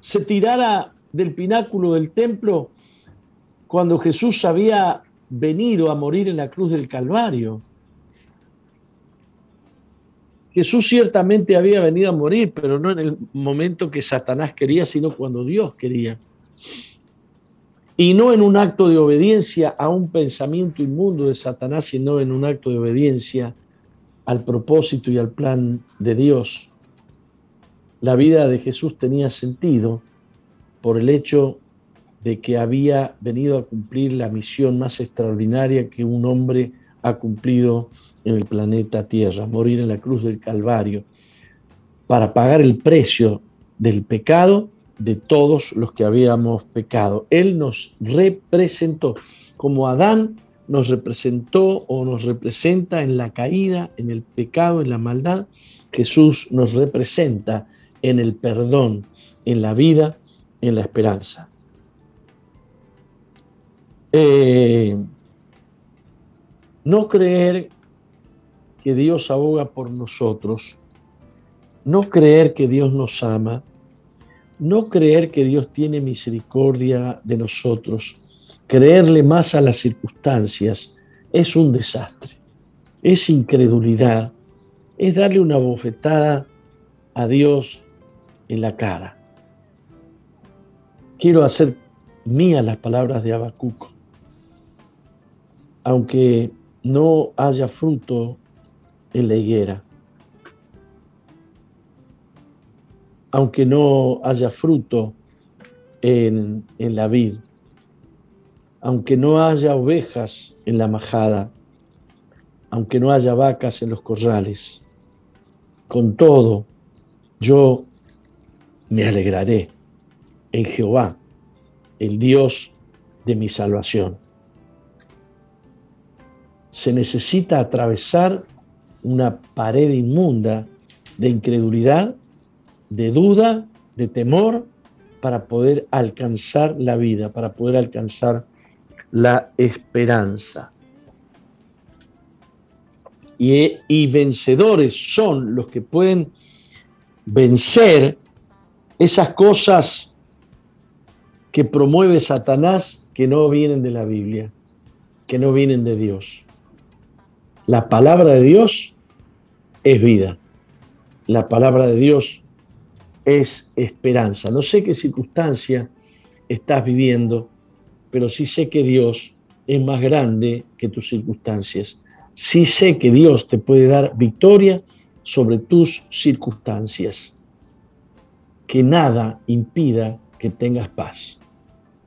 se tirara del pináculo del templo cuando Jesús había venido a morir en la cruz del Calvario. Jesús ciertamente había venido a morir, pero no en el momento que Satanás quería, sino cuando Dios quería. Y no en un acto de obediencia a un pensamiento inmundo de Satanás, sino en un acto de obediencia al propósito y al plan de Dios. La vida de Jesús tenía sentido por el hecho de que había venido a cumplir la misión más extraordinaria que un hombre ha cumplido en el planeta Tierra, morir en la cruz del Calvario, para pagar el precio del pecado de todos los que habíamos pecado. Él nos representó, como Adán nos representó o nos representa en la caída, en el pecado, en la maldad, Jesús nos representa en el perdón, en la vida, en la esperanza. Eh, no creer que Dios aboga por nosotros, no creer que Dios nos ama, no creer que Dios tiene misericordia de nosotros, creerle más a las circunstancias, es un desastre, es incredulidad, es darle una bofetada a Dios en la cara. Quiero hacer mía las palabras de Abacuco. Aunque no haya fruto en la higuera. Aunque no haya fruto en, en la vid, aunque no haya ovejas en la majada, aunque no haya vacas en los corrales, con todo yo me alegraré en Jehová, el Dios de mi salvación. Se necesita atravesar una pared inmunda de incredulidad, de duda, de temor, para poder alcanzar la vida, para poder alcanzar la esperanza. Y, vencedores son los que pueden vencer esas cosas que promueve Satanás que no vienen de la Biblia, que no vienen de Dios. La palabra de Dios es vida. La palabra de Dios es esperanza. No sé qué circunstancia estás viviendo, pero sí sé que Dios es más grande que tus circunstancias. Sí sé que Dios te puede dar victoria sobre tus circunstancias. Que nada impida que tengas paz.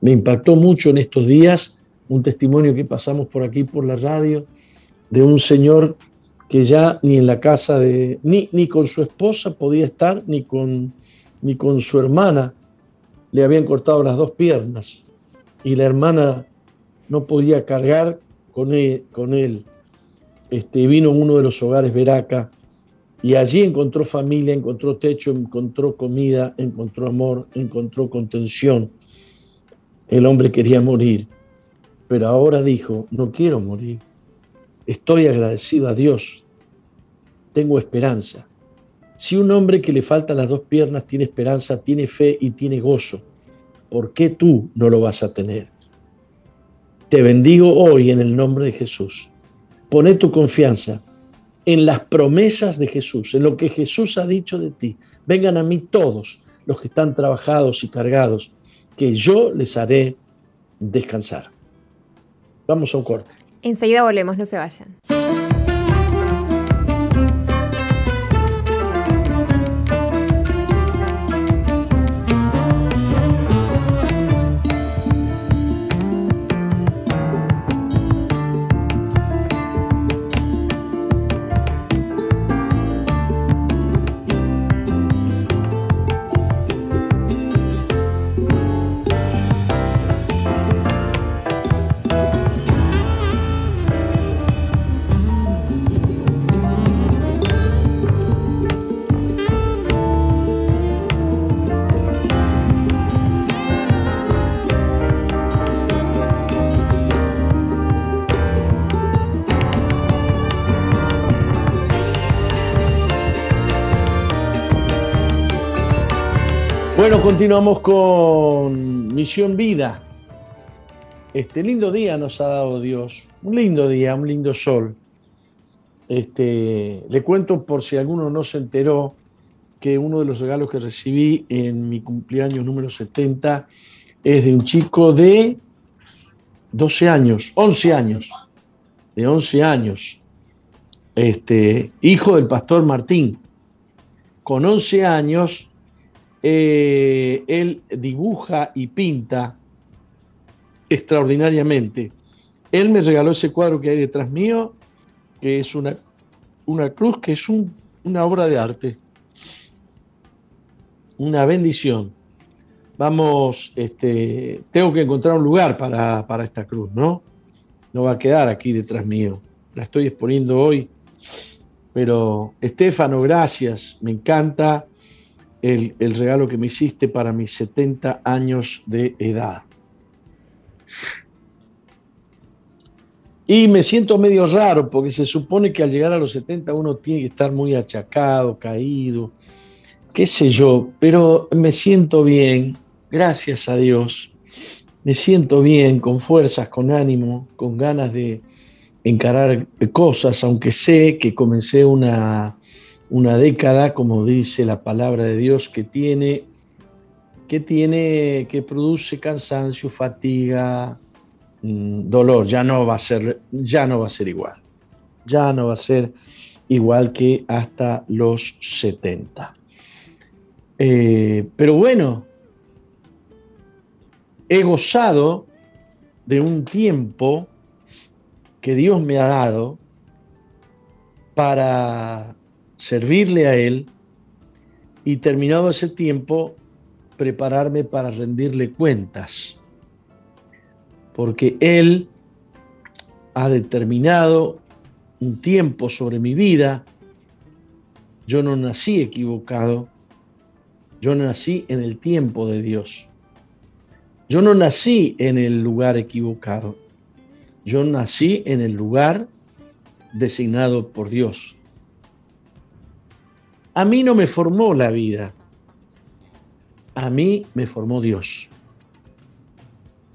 Me impactó mucho en estos días un testimonio que pasamos por aquí por la radio de un señor que ya ni en la casa de, ni, ni con su esposa podía estar, ni con, ni con su hermana. Le habían cortado las dos piernas y la hermana no podía cargar con él. Con él. Este, vino uno de los hogares Veraca y allí encontró familia, encontró techo, encontró comida, encontró amor, encontró contención. El hombre quería morir, pero ahora dijo, no quiero morir Estoy agradecido a Dios. Tengo esperanza. Si un hombre que le faltan las dos piernas tiene esperanza, tiene fe y tiene gozo, ¿por qué tú no lo vas a tener? Te bendigo hoy en el nombre de Jesús. Pone tu confianza en las promesas de Jesús, en lo que Jesús ha dicho de ti. Vengan a mí todos los que están trabajados y cargados, que yo les haré descansar. Vamos a un corte. Enseguida volvemos, no se vayan. Continuamos con Misión Vida. Este lindo día nos ha dado Dios, un lindo día, un lindo sol. Este, le cuento por si alguno no se enteró que uno de los regalos que recibí en mi cumpleaños número 70 es de un chico de 12 años, 11 años, de 11 años, este, hijo del pastor Martín. Con 11 años, eh, él dibuja y pinta extraordinariamente. Él me regaló ese cuadro que hay detrás mío, que es una, una cruz, que es una obra de arte, una bendición. Vamos, este, tengo que encontrar un lugar para, para esta cruz, ¿no? No va a quedar aquí detrás mío. La estoy exponiendo hoy. Pero, Estefano, gracias. Me encanta el, el, regalo que me hiciste para mis 70 años de edad. Y me siento medio raro porque se supone que al llegar a los 70 uno tiene que estar muy achacado, caído, qué sé yo, pero me siento bien, gracias a Dios. Me siento bien, con fuerzas, con ánimo, con ganas de encarar cosas, aunque sé que comencé una, una década, como dice la palabra de Dios, que tiene, que tiene, que produce cansancio, fatiga, Mm, dolor, ya no va a ser, ya no va a ser igual. Ya no va a ser igual que hasta los 70. Eh, pero bueno, he gozado de un tiempo que Dios me ha dado para servirle a Él y terminado ese tiempo, prepararme para rendirle cuentas porque Él ha determinado un tiempo sobre mi vida. Yo no nací equivocado, yo nací en el tiempo de Dios. Yo no nací en el lugar equivocado, yo nací en el lugar designado por Dios. A mí no me formó la vida, a mí me formó Dios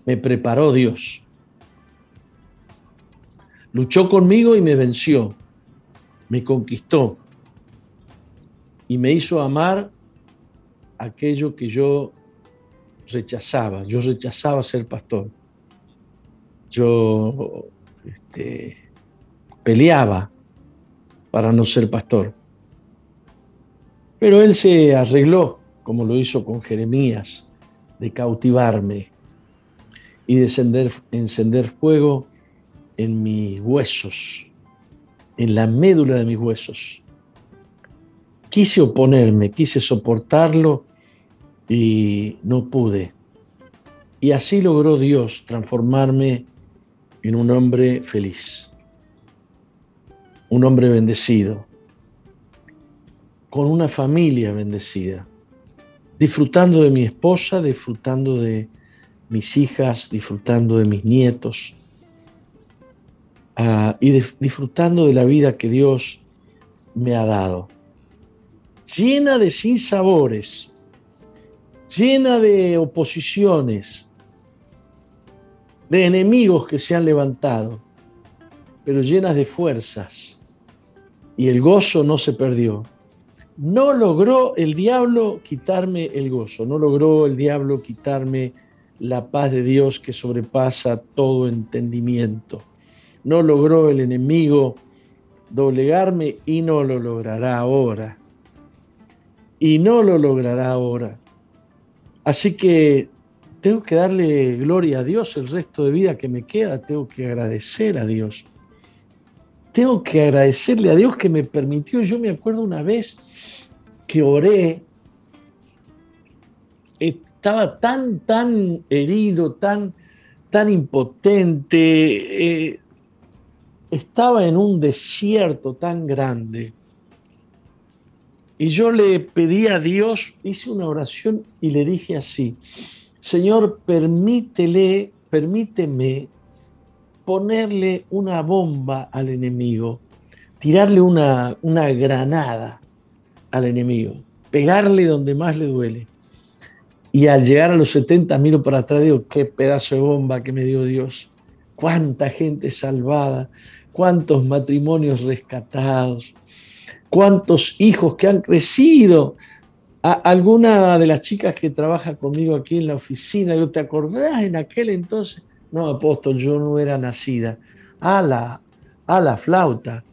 me preparó Dios. Luchó conmigo y me venció, me conquistó y me hizo amar aquello que yo rechazaba. Yo rechazaba ser pastor. Yo este, peleaba para no ser pastor. Pero él se arregló, como lo hizo con Jeremías, de cautivarme, y de encender, fuego en mis huesos, en la médula de mis huesos. Quise oponerme, quise soportarlo y no pude. Y así logró Dios transformarme en un hombre feliz, un hombre bendecido, con una familia bendecida, disfrutando de mi esposa, disfrutando de mis hijas, disfrutando de mis nietos ah, y disfrutando de la vida que Dios me ha dado. Llena de sinsabores, llena de oposiciones, de enemigos que se han levantado, pero llenas de fuerzas. Y el gozo no se perdió. No logró el diablo quitarme el gozo, no logró el diablo quitarme la paz de Dios que sobrepasa todo entendimiento. No logró el enemigo doblegarme y no lo logrará ahora. Y no lo logrará ahora. Así que tengo que darle gloria a Dios el resto de vida que me queda. Tengo que agradecer a Dios. Tengo que agradecerle a Dios que me permitió. Yo me acuerdo una vez que oré estaba tan, tan herido, tan, tan impotente, eh, estaba en un desierto tan grande. Y yo le pedí a Dios, hice una oración y le dije así, Señor, permítele, permíteme ponerle una bomba al enemigo, tirarle una, una granada al enemigo, pegarle donde más le duele Y al llegar a los 70 miro para atrás y digo, qué pedazo de bomba que me dio Dios. Cuánta gente salvada, cuántos matrimonios rescatados, cuántos hijos que han crecido. alguna de las chicas que trabaja conmigo aquí en la oficina, yo, ¿te acordás en aquel entonces? No, apóstol, yo no era nacida. A la, a la flauta.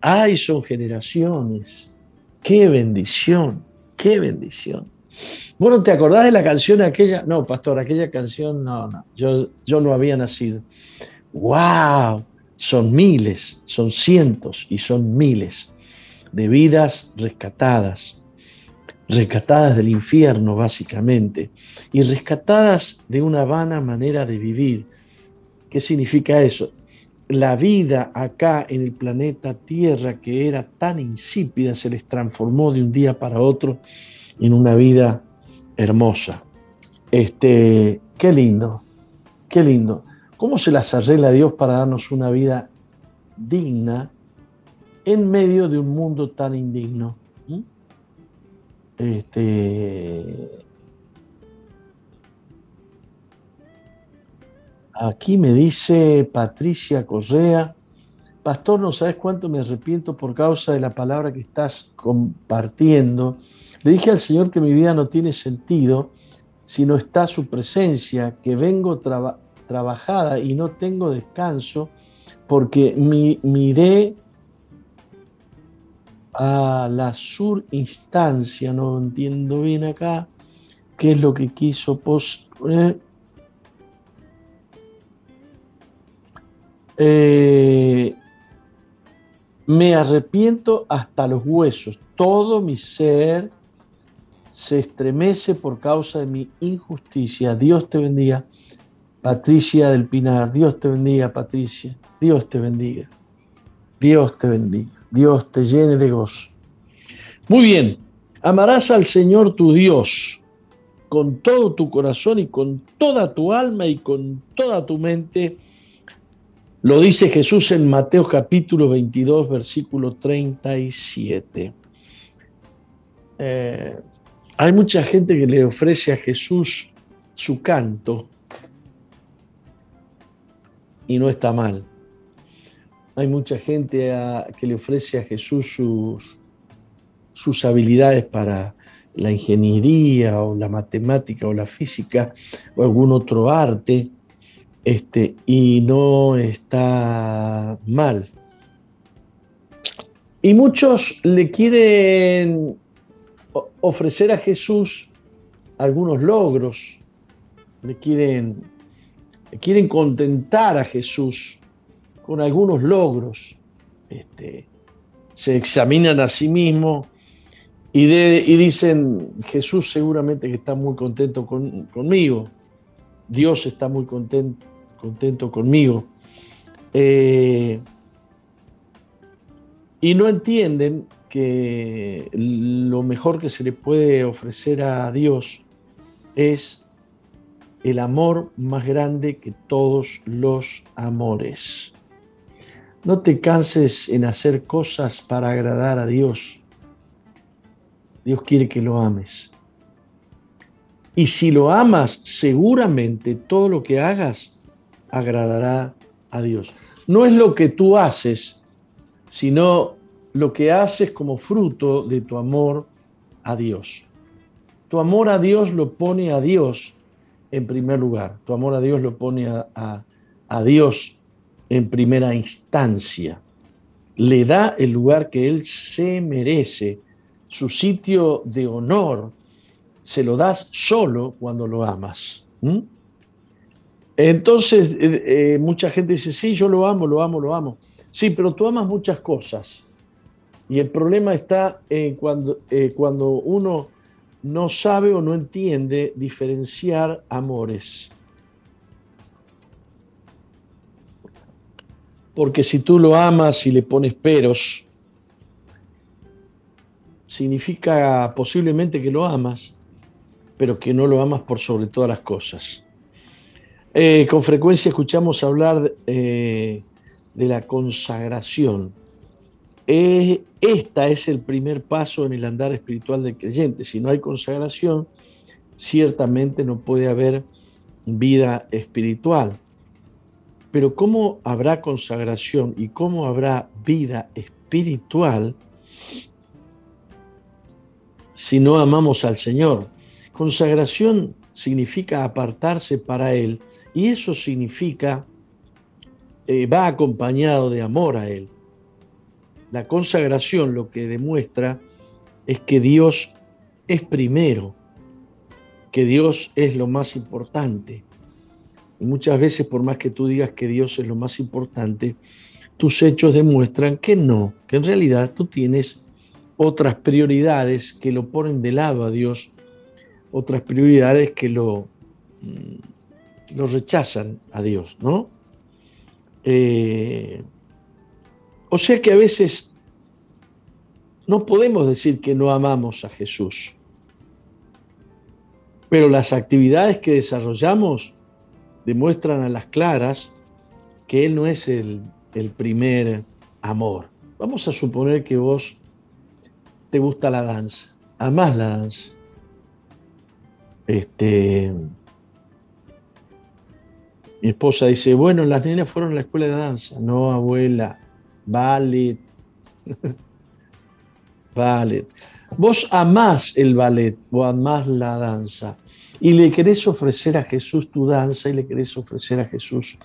Ay, son generaciones. Qué bendición, qué bendición. Bueno, ¿te acordás de la canción aquella? No, pastor, aquella canción no, no, yo, yo no había nacido. ¡Wow! Son miles, son cientos y son miles de vidas rescatadas, rescatadas del infierno básicamente, y rescatadas de una vana manera de vivir. ¿Qué significa eso? La vida acá en el planeta Tierra, que era tan insípida, se les transformó de un día para otro en una vida hermosa. Este, qué lindo, qué lindo. ¿Cómo se las arregla Dios para darnos una vida digna en medio de un mundo tan indigno? Este, aquí me dice Patricia Correa, Pastor, no sabes cuánto me arrepiento por causa de la palabra que estás compartiendo le dije al Señor que mi vida no tiene sentido si no está su presencia, que vengo trabajada y no tengo descanso, porque miré a la sur instancia, no entiendo bien acá qué es lo que quiso poner. Eh, me arrepiento hasta los huesos, todo mi ser se estremece por causa de mi injusticia. Dios te bendiga. Patricia del Pinar, Dios te bendiga, Patricia. Dios te bendiga. Dios te bendiga. Dios te llene de gozo. Muy bien, amarás al Señor tu Dios con todo tu corazón y con toda tu alma y con toda tu mente. Lo dice Jesús en Mateo capítulo 22, versículo 37. Eh, hay mucha gente que le ofrece a Jesús su canto y no está mal. Hay mucha gente que le ofrece a Jesús sus, sus habilidades para la ingeniería o la matemática o la física o algún otro arte este, y no está mal. Y muchos le quieren ofrecer a Jesús algunos logros, le quieren, quieren contentar a Jesús con algunos logros. Este, se examinan a sí mismos y, dicen, Jesús seguramente que está muy contento conmigo, Dios está muy contento, contento conmigo. Eh, y no entienden que lo mejor que se le puede ofrecer a Dios es el amor más grande que todos los amores. No te canses en hacer cosas para agradar a Dios. Dios quiere que lo ames. Y si lo amas, seguramente todo lo que hagas agradará a Dios. No es lo que tú haces, sino lo que haces como fruto de tu amor a Dios. Tu amor a Dios lo pone a Dios en primer lugar. Tu amor a Dios lo pone a, a Dios en primera instancia. Le da el lugar que Él se merece, su sitio de honor. Se lo das solo cuando lo amas. Entonces, eh, eh, mucha gente dice, sí, yo lo amo, lo amo, lo amo. Sí, pero tú amas muchas cosas. Y el problema está en cuando, eh, cuando uno no sabe o no entiende diferenciar amores. Porque si tú lo amas y le pones peros, significa posiblemente que lo amas, pero que no lo amas por sobre todas las cosas. Eh, con frecuencia escuchamos hablar eh, de la consagración esta es el primer paso en el andar espiritual del creyente. Si no hay consagración, ciertamente no puede haber vida espiritual. Pero ¿cómo habrá consagración y cómo habrá vida espiritual si no amamos al Señor? Consagración significa apartarse para Él y eso significa, eh, va acompañado de amor a Él. La consagración lo que demuestra es que Dios es primero, que Dios es lo más importante. Y muchas veces, por más que tú digas que Dios es lo más importante, tus hechos demuestran que no, que en realidad tú tienes otras prioridades que lo ponen de lado a Dios, otras prioridades que lo, mm, lo rechazan a Dios, ¿no? Eh, o sea que a veces no podemos decir que no amamos a Jesús, pero las actividades que desarrollamos demuestran a las claras que Él no es el, primer amor. Vamos a suponer que vos te gusta la danza, amás la danza. Este, mi esposa dice, bueno, las nenas fueron a la escuela de danza. No, abuela, ballet. ballet. Vos amás el ballet o amás la danza y le querés ofrecer a Jesús tu danza y le querés ofrecer a Jesús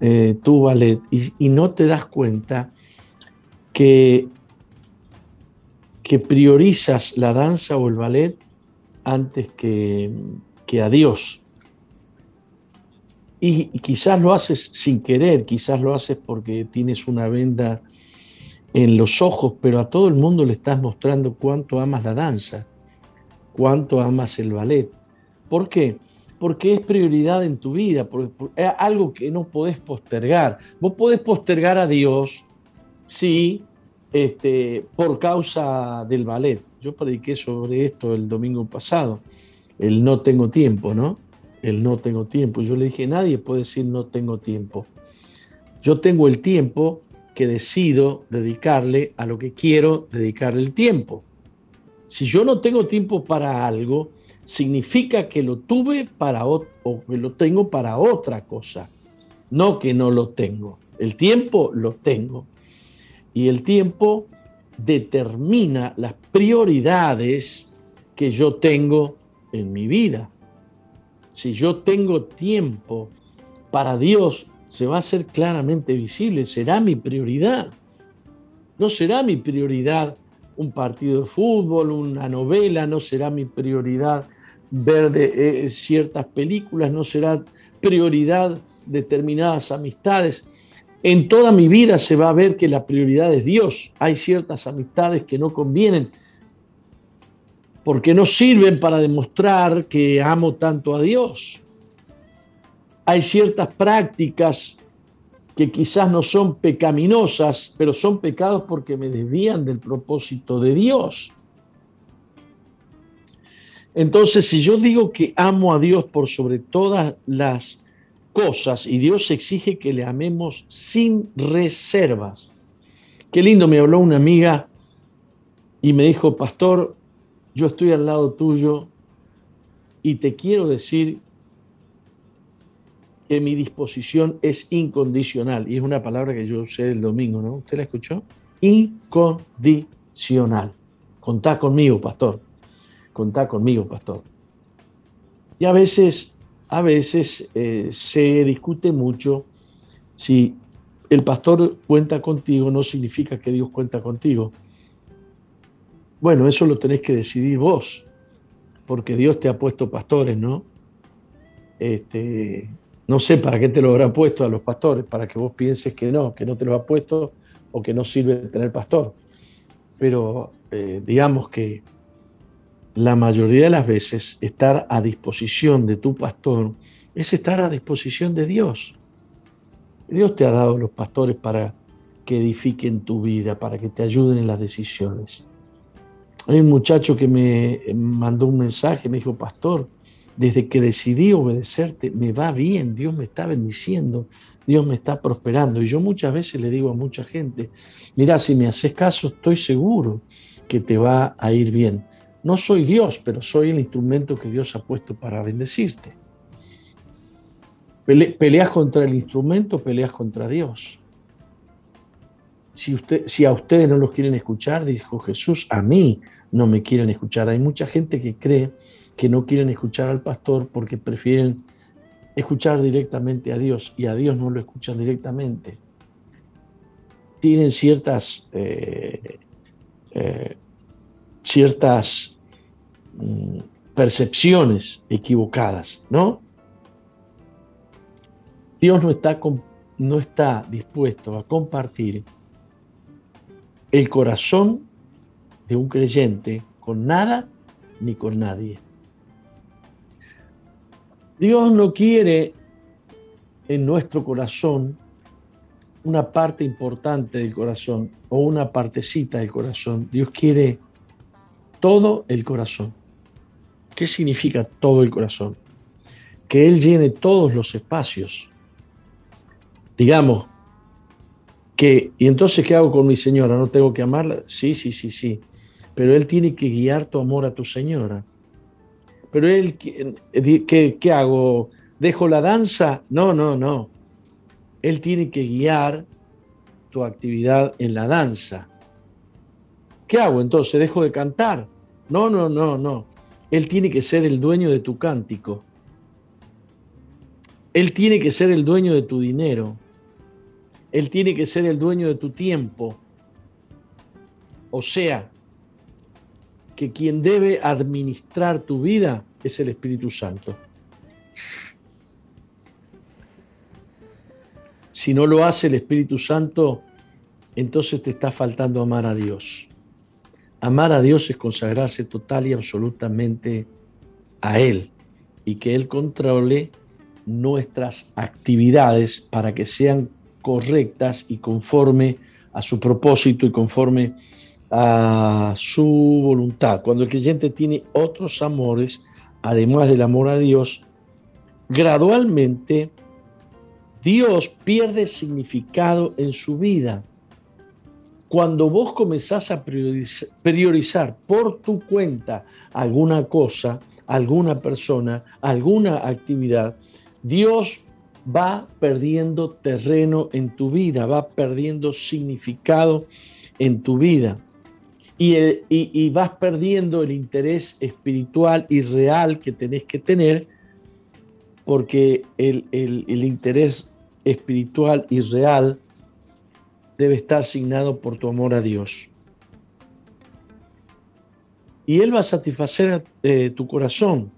eh, tu ballet y, no te das cuenta que, que priorizas la danza o el ballet antes que, que a Dios. Y, y quizás lo haces sin querer, quizás lo haces porque tienes una venda en los ojos, pero a todo el mundo le estás mostrando cuánto amas la danza, cuánto amas el ballet. ¿Por qué? Porque es prioridad en tu vida, es algo que no podés postergar. Vos podés postergar a Dios, sí, este, por causa del ballet. Yo prediqué sobre esto el domingo pasado, el no tengo tiempo, ¿no? El no tengo tiempo. Yo le dije, nadie puede decir no tengo tiempo. Yo tengo el tiempo que decido dedicarle a lo que quiero dedicarle el tiempo. Si yo no tengo tiempo para algo, significa que lo tuve para o que lo tengo para otra cosa, no que no lo tengo. El tiempo lo tengo. Y el tiempo determina las prioridades que yo tengo en mi vida. Si yo tengo tiempo para Dios, se va a hacer claramente visible, será mi prioridad. No será mi prioridad un partido de fútbol, una novela, no será mi prioridad ver eh, ciertas películas, no será prioridad determinadas amistades. En toda mi vida se va a ver que la prioridad es Dios. Hay ciertas amistades que no convienen porque no sirven para demostrar que amo tanto a Dios hay ciertas prácticas que quizás no son pecaminosas, pero son pecados porque me desvían del propósito de Dios. Entonces, si yo digo que amo a Dios por sobre todas las cosas y Dios exige que le amemos sin reservas. Qué lindo, me habló una amiga y me dijo, pastor, yo estoy al lado tuyo y te quiero decir que mi disposición es incondicional. Y es una palabra que yo usé el domingo, ¿no? ¿Usted la escuchó? Incondicional. Contá conmigo, pastor. Contá conmigo, pastor. Y a veces, a veces eh, se discute mucho si el pastor cuenta contigo no significa que Dios cuenta contigo. Bueno, eso lo tenés que decidir vos, porque Dios te ha puesto pastores, ¿no? Este, no sé para qué te lo habrá puesto a los pastores, para que vos pienses que no, que no te lo ha puesto o que no sirve tener pastor. Pero eh, digamos que la mayoría de las veces estar a disposición de tu pastor es estar a disposición de Dios. Dios te ha dado los pastores para que edifiquen tu vida, para que te ayuden en las decisiones. Hay un muchacho que me mandó un mensaje, me dijo, pastor, desde que decidí obedecerte, me va bien, Dios me está bendiciendo, Dios me está prosperando. Y yo muchas veces le digo a mucha gente, mira, si me haces caso, estoy seguro que te va a ir bien. No soy Dios, pero soy el instrumento que Dios ha puesto para bendecirte. peleas contra el instrumento, peleas contra Dios. Si, si a ustedes no los quieren escuchar, dijo Jesús, a mí no me quieren escuchar. Hay mucha gente que cree que no quieren escuchar al pastor porque prefieren escuchar directamente a Dios y a Dios no lo escuchan directamente. Tienen ciertas, eh, eh, ciertas mm, percepciones equivocadas, ¿no? Dios no está, no está dispuesto a compartir el corazón de un creyente con nada ni con nadie. Dios no quiere en nuestro corazón una parte importante del corazón o una partecita del corazón. Dios quiere todo el corazón. ¿Qué significa todo el corazón? Que Él llene todos los espacios. Digamos que, ¿y entonces qué hago con mi señora? ¿No tengo que amarla? Sí, sí, sí, sí. Pero Él tiene que guiar tu amor a tu señora. Pero él, ¿qué, ¿qué hago? ¿Dejo la danza? No, no, no. Él tiene que guiar tu actividad en la danza. ¿Qué hago entonces? ¿Dejo de cantar? No, no, no, no. Él tiene que ser el dueño de tu cántico. Él tiene que ser el dueño de tu dinero. Él tiene que ser el dueño de tu tiempo. O sea, que quien debe administrar tu vida es el Espíritu Santo. Si no lo hace el Espíritu Santo, entonces te está faltando amar a Dios. Amar a Dios es consagrarse total y absolutamente a Él y que Él controle nuestras actividades para que sean correctas y conforme a su propósito y conforme a su voluntad. Cuando el creyente tiene otros amores, además del amor a Dios, gradualmente Dios pierde significado en su vida. Cuando vos comenzás a priorizar por tu cuenta alguna cosa, alguna persona, alguna actividad, Dios va perdiendo terreno en tu vida, va perdiendo significado en tu vida y, vas perdiendo el interés espiritual y real que tenés que tener, porque el, el interés espiritual y real debe estar asignado por tu amor a Dios. Y Él va a satisfacer eh, tu corazón.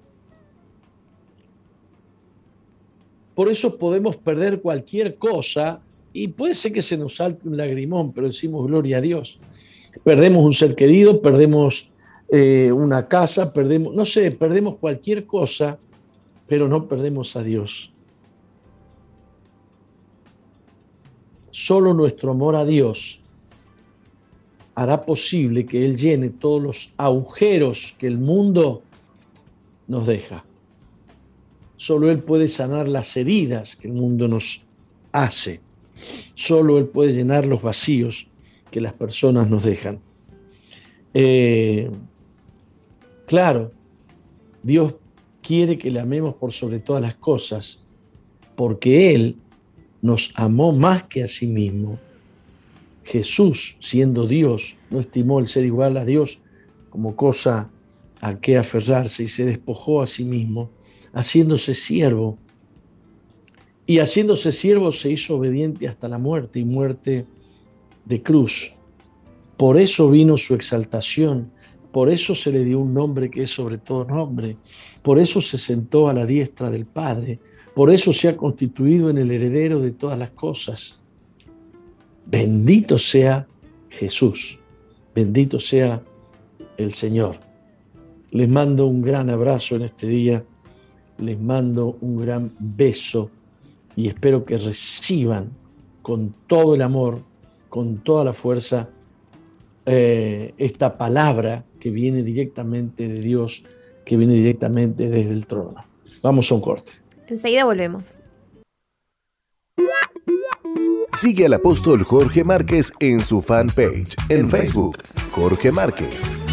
Por eso podemos perder cualquier cosa y puede ser que se nos salte un lagrimón, pero decimos gloria a Dios perdemos un ser querido, perdemos eh, una casa, perdemos, no sé, perdemos cualquier cosa, pero no perdemos a Dios. Solo nuestro amor a Dios hará posible que Él llene todos los agujeros que el mundo nos deja. Solo Él puede sanar las heridas que el mundo nos hace. Solo Él puede llenar los vacíos que las personas nos dejan. Eh, claro, Dios quiere que le amemos por sobre todas las cosas, porque Él nos amó más que a sí mismo. Jesús, siendo Dios, no estimó el ser igual a Dios como cosa a que aferrarse y se despojó a sí mismo, haciéndose siervo. Y haciéndose siervo se hizo obediente hasta la muerte y muerte de cruz. Por eso vino su exaltación, por eso se le dio un nombre que es sobre todo nombre, por eso se sentó a la diestra del Padre, por eso se ha constituido en el heredero de todas las cosas. Bendito sea Jesús, bendito sea el Señor. Les mando un gran abrazo en este día, les mando un gran beso y espero que reciban con todo el amor con toda la fuerza eh, esta palabra que viene directamente de Dios, que viene directamente desde el trono. Vamos a un corte. Enseguida volvemos. Sigue al apóstol Jorge Márquez en su fanpage en Facebook, Jorge Márquez.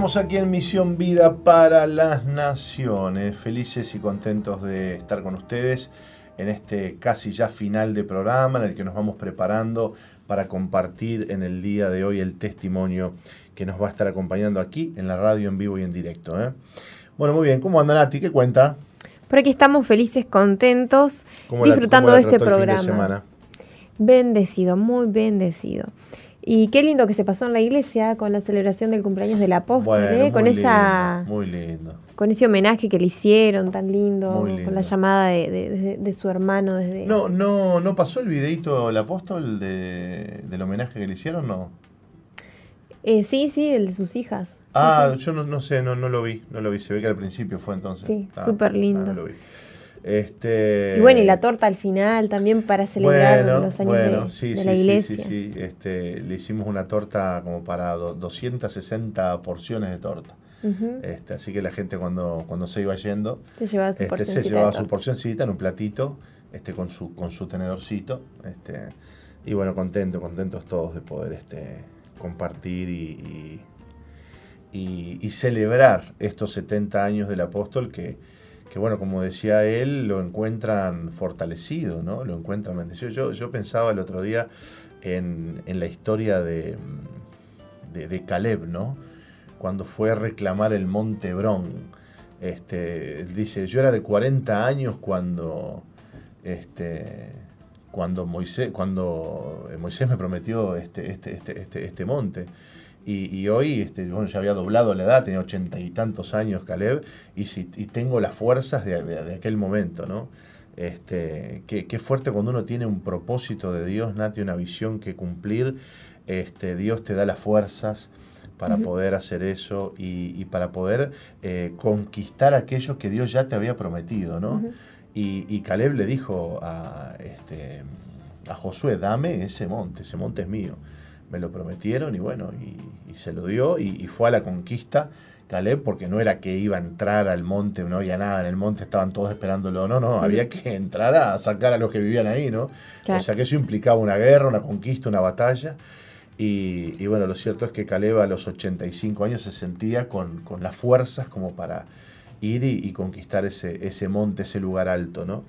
Continuamos aquí en Misión Vida para las Naciones. Felices y contentos de estar con ustedes en este casi ya final de programa en el que nos vamos preparando para compartir en el día de hoy el testimonio que nos va a estar acompañando aquí en la radio en vivo y en directo. ¿eh? Bueno, muy bien. ¿Cómo anda Nati? ¿Qué cuenta? Por aquí estamos felices, contentos, disfrutando de este programa. Bendecido, muy bendecido. Y qué lindo que se pasó en la iglesia con la celebración del cumpleaños del apóstol, ¿eh? con esa muy lindo. con ese homenaje que le hicieron tan lindo, con la llamada de, su hermano desde No, no, no pasó el videito el apóstol de, del homenaje que le hicieron, no. Eh, sí, sí, el de sus hijas. Ah, yo no, no sé, no, no lo vi, no lo vi. Se ve que al principio fue entonces. Sí, súper lindo. lo vi. Este, y bueno, y la torta al final también para celebrar los años de, la iglesia. Sí, sí, sí. Este, le hicimos una torta como para 260 porciones de torta. este, así que la gente cuando, cuando se iba yendo se llevaba su, este, se llevaba su porcioncita en un platito este, con, su, con su tenedorcito. Este, y bueno, contento, contentos todos de poder este, compartir y, y, y celebrar estos 70 años del apóstol que que bueno, como decía él, lo encuentran fortalecido, ¿no? Lo encuentran bendecido. Yo, yo pensaba el otro día en, la historia de, de, Caleb, ¿no? Cuando fue a reclamar el Monte Brón. Este, dice, yo era de 40 años cuando, este, cuando, Moisés, cuando Moisés me prometió este, este, este, este, este monte. Y, hoy este, bueno, ya había doblado la edad, tenía ochenta y tantos años Caleb, y, si, tengo las fuerzas de, aquel momento, ¿no? Este, qué, fuerte cuando uno tiene un propósito de Dios, Nati, una visión que cumplir, este, Dios te da las fuerzas para poder hacer eso y, para poder eh, conquistar aquello que Dios ya te había prometido, ¿no? y, Caleb le dijo a, este, a Josué, dame ese monte, ese monte es mío me lo prometieron y bueno, y, se lo dio y, fue a la conquista Caleb porque no era que iba a entrar al monte, no había nada en el monte, estaban todos esperándolo, no, no, había que entrar a sacar a los que vivían ahí, ¿no? O sea que eso implicaba una guerra, una conquista, una batalla. Y, bueno, lo cierto es que Caleb a los 85 años se sentía con, las fuerzas como para ir y, conquistar ese, ese monte, ese lugar alto, ¿no?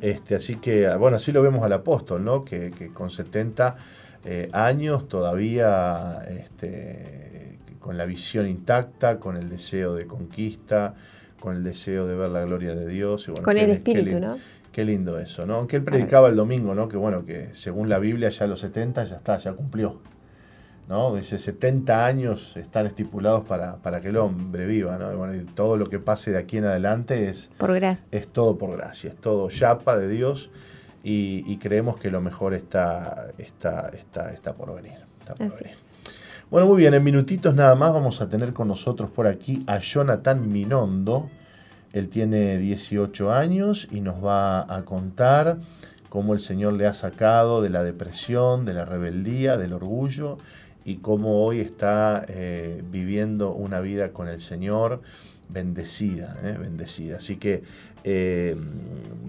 este, así que, bueno, así lo vemos al apóstol, ¿no? Que, que con 70 eh, años todavía este, con la visión intacta, con el deseo de conquista, con el deseo de ver la gloria de Dios. con el espíritu, ¿no? Qué lindo eso, ¿no? Aunque él predicaba el domingo, ¿no? Que bueno, que según la Biblia ya a los 70 ya está, ya cumplió. ¿no? Dice 70 años están estipulados para, para que el hombre viva, ¿no? bueno, todo lo que pase de aquí en adelante es, por gracia. es todo por gracia, es todo yapa de Dios y, creemos que lo mejor está, está, está, está por venir. Bueno, muy bien, en minutitos nada más vamos a tener con nosotros por aquí a Jonathan Minondo. Él tiene 18 años y nos va a contar cómo el Señor le ha sacado de la depresión, de la rebeldía, del orgullo y cómo hoy está eh, viviendo una vida con el Señor bendecida, ¿eh? bendecida. Así que, eh,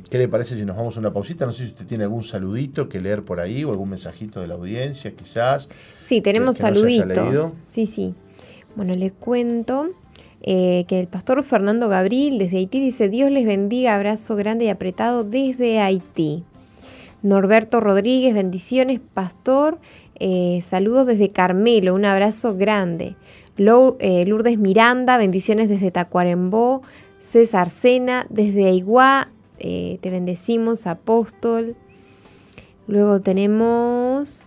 ¿qué le parece si nos vamos a una pausita? No sé si usted tiene algún saludito que leer por ahí o algún mensajito de la audiencia, quizás. Sí, tenemos saluditos. sí, sí. Bueno, le cuento. Eh, que el pastor Fernando Gabriel desde Haití dice, Dios les bendiga, abrazo grande y apretado desde Haití. Norberto Rodríguez, bendiciones, pastor. Eh, saludos desde Carmelo, un abrazo grande. Eh, Lourdes Miranda, bendiciones desde Tacuarembó. César Sena, desde Aiguá, te bendecimos, apóstol. Luego tenemos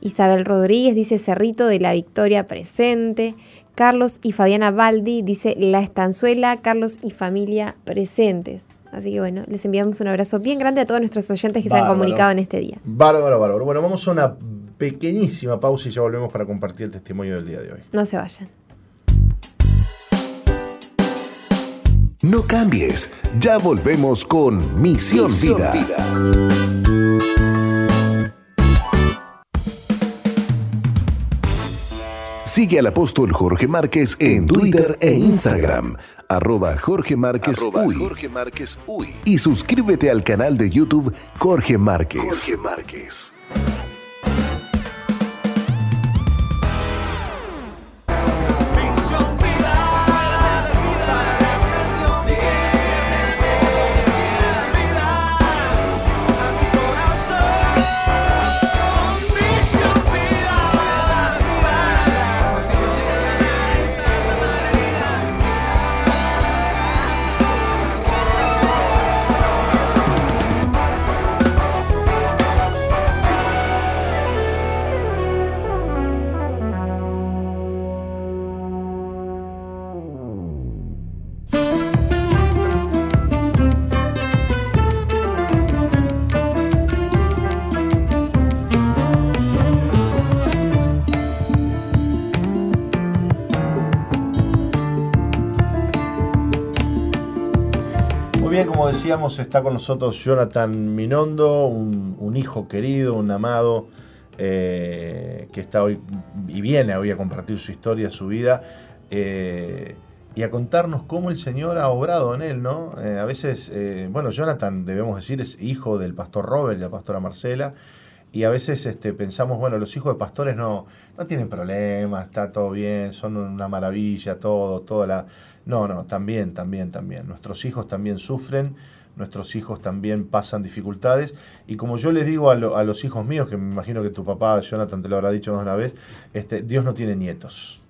Isabel Rodríguez, dice Cerrito de la Victoria presente. Carlos y Fabiana Baldi dice La Estanzuela, Carlos y familia presentes. Así que bueno, les enviamos un abrazo bien grande a todos nuestros oyentes que se han comunicado en este día. Bárbaro, bárbaro. Bueno, vamos a una pequeñísima pausa y ya volvemos para compartir el testimonio del día de hoy. No se vayan. No cambies, ya volvemos con Misión, Vida. Sigue al apóstol Jorge Márquez en Twitter e Instagram, arroba Jorge Márquez, Uy. Y suscríbete al canal de YouTube Jorge Márquez. Jorge Márquez. Decíamos, está con nosotros Jonathan Minondo, un, hijo querido, un amado, eh, que está hoy y viene hoy a compartir su historia, su vida, eh, y a contarnos cómo el Señor ha obrado en él, ¿no? Eh, a veces, bueno, Jonathan, debemos decir, es hijo del pastor Robert y la pastora Marcela, y a veces este, pensamos, bueno, los hijos de pastores no, no tienen problemas, está todo bien, son una maravilla, todo, toda la... No, no, también, también, también. Nuestros hijos también sufren, nuestros hijos también pasan dificultades. Y como yo les digo a, los hijos míos, que me imagino que tu papá, Jonathan, te lo habrá dicho más de una vez, este, Dios no tiene nietos.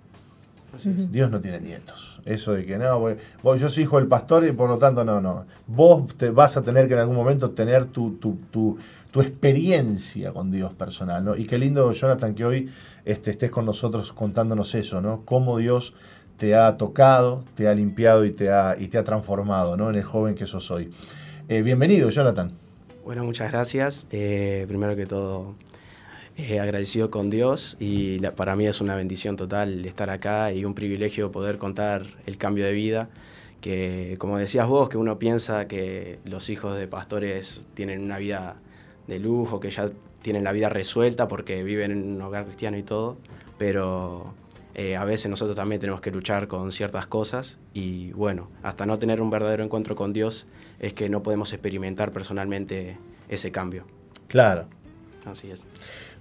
Dios no tiene nietos. Eso de que no, vos, yo soy hijo del pastor y por lo tanto no, no. Vos te vas a tener que en algún momento tener tu, tu, tu, experiencia con Dios personal. ¿no? Y qué lindo, Jonathan, que hoy este, estés con nosotros contándonos eso, ¿no? Cómo Dios te ha tocado, te ha limpiado y te ha, y te ha transformado ¿no? en el joven que sos hoy. Eh, bienvenido, Jonathan. Bueno, muchas gracias. Eh, primero que todo, eh, agradecido con Dios y para mí es una bendición total estar acá y un privilegio poder contar el cambio de vida que, como decías vos, que uno piensa que los hijos de pastores tienen una vida de lujo, que ya tienen la vida resuelta porque viven en un hogar cristiano y todo, pero eh, a veces nosotros también tenemos que luchar con ciertas cosas y bueno, hasta no tener un verdadero encuentro con Dios es que no podemos experimentar personalmente ese cambio. Claro. Así es.